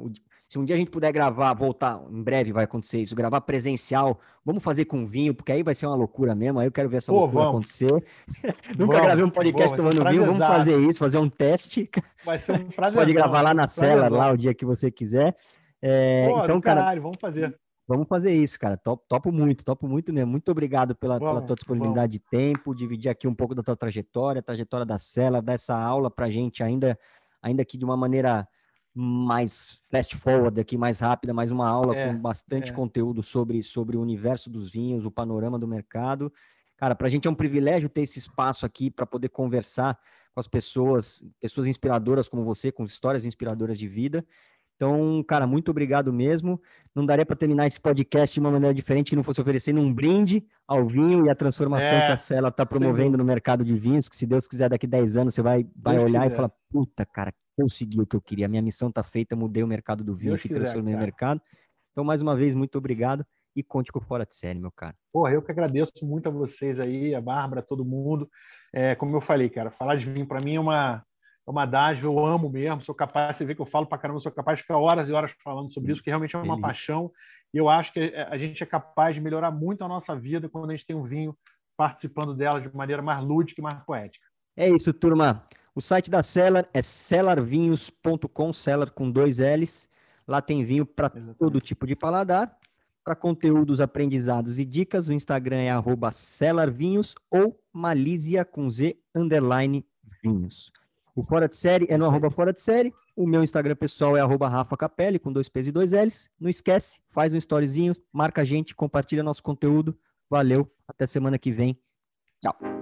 Se um dia a gente puder gravar, voltar, em breve vai acontecer isso, gravar presencial, vamos fazer com vinho, porque aí vai ser uma loucura mesmo. Aí eu quero ver essa Pô, loucura vamos. acontecer. Nunca vamos, gravei um podcast vamos, tomando vinho, vamos fazer isso, fazer um teste. Vai ser um prazer. Pode gravar lá na cela, lá o dia que você quiser. É, Pô, então, cara, caralho, vamos fazer. Vamos fazer isso, cara. Topo, topo muito, topo muito mesmo. Muito obrigado pela, pela tua disponibilidade de tempo, dividir aqui um pouco da tua trajetória, trajetória da Cela, dessa aula pra gente ainda, ainda que de uma maneira mais fast forward aqui, mais rápida, mais uma aula é, com bastante é. conteúdo sobre, sobre o universo dos vinhos, o panorama do mercado. Cara, para a gente é um privilégio ter esse espaço aqui para poder conversar com as pessoas, pessoas inspiradoras como você, com histórias inspiradoras de vida. Então, cara, muito obrigado mesmo. Não daria para terminar esse podcast de uma maneira diferente que não fosse oferecendo um brinde ao vinho e a transformação é, que a Cela está promovendo sim. no mercado de vinhos, que se Deus quiser, daqui 10 anos você vai, vai olhar quiser. e falar, puta, cara, consegui o que eu queria. A minha missão está feita, mudei o mercado do vinho, que transformei o mercado. Então, mais uma vez, muito obrigado e conte com o Fora de Série, meu cara. Porra, eu que agradeço muito a vocês aí, a Bárbara, todo mundo. É, como eu falei, cara, falar de vinho para mim é uma é uma dádiva, eu amo mesmo, sou capaz, você vê que eu falo para caramba, sou capaz de ficar horas e horas falando sobre isso, que realmente é uma Delícia. paixão, e eu acho que a gente é capaz de melhorar muito a nossa vida quando a gente tem um vinho participando dela de maneira mais lúdica e mais poética. É isso, turma. O site da Cellar é cellarvinhos.com, Cellar com dois L's. Lá tem vinho para todo tipo de paladar. Para conteúdos, aprendizados e dicas, o Instagram é arroba cellarvinhos ou malísia com Z underline vinhos. O Fora de Série é no arroba Fora de Série. O meu Instagram pessoal é arroba Rafa Capelli, com dois P's e dois L's. Não esquece, faz um storyzinho, marca a gente, compartilha nosso conteúdo. Valeu, até semana que vem. Tchau.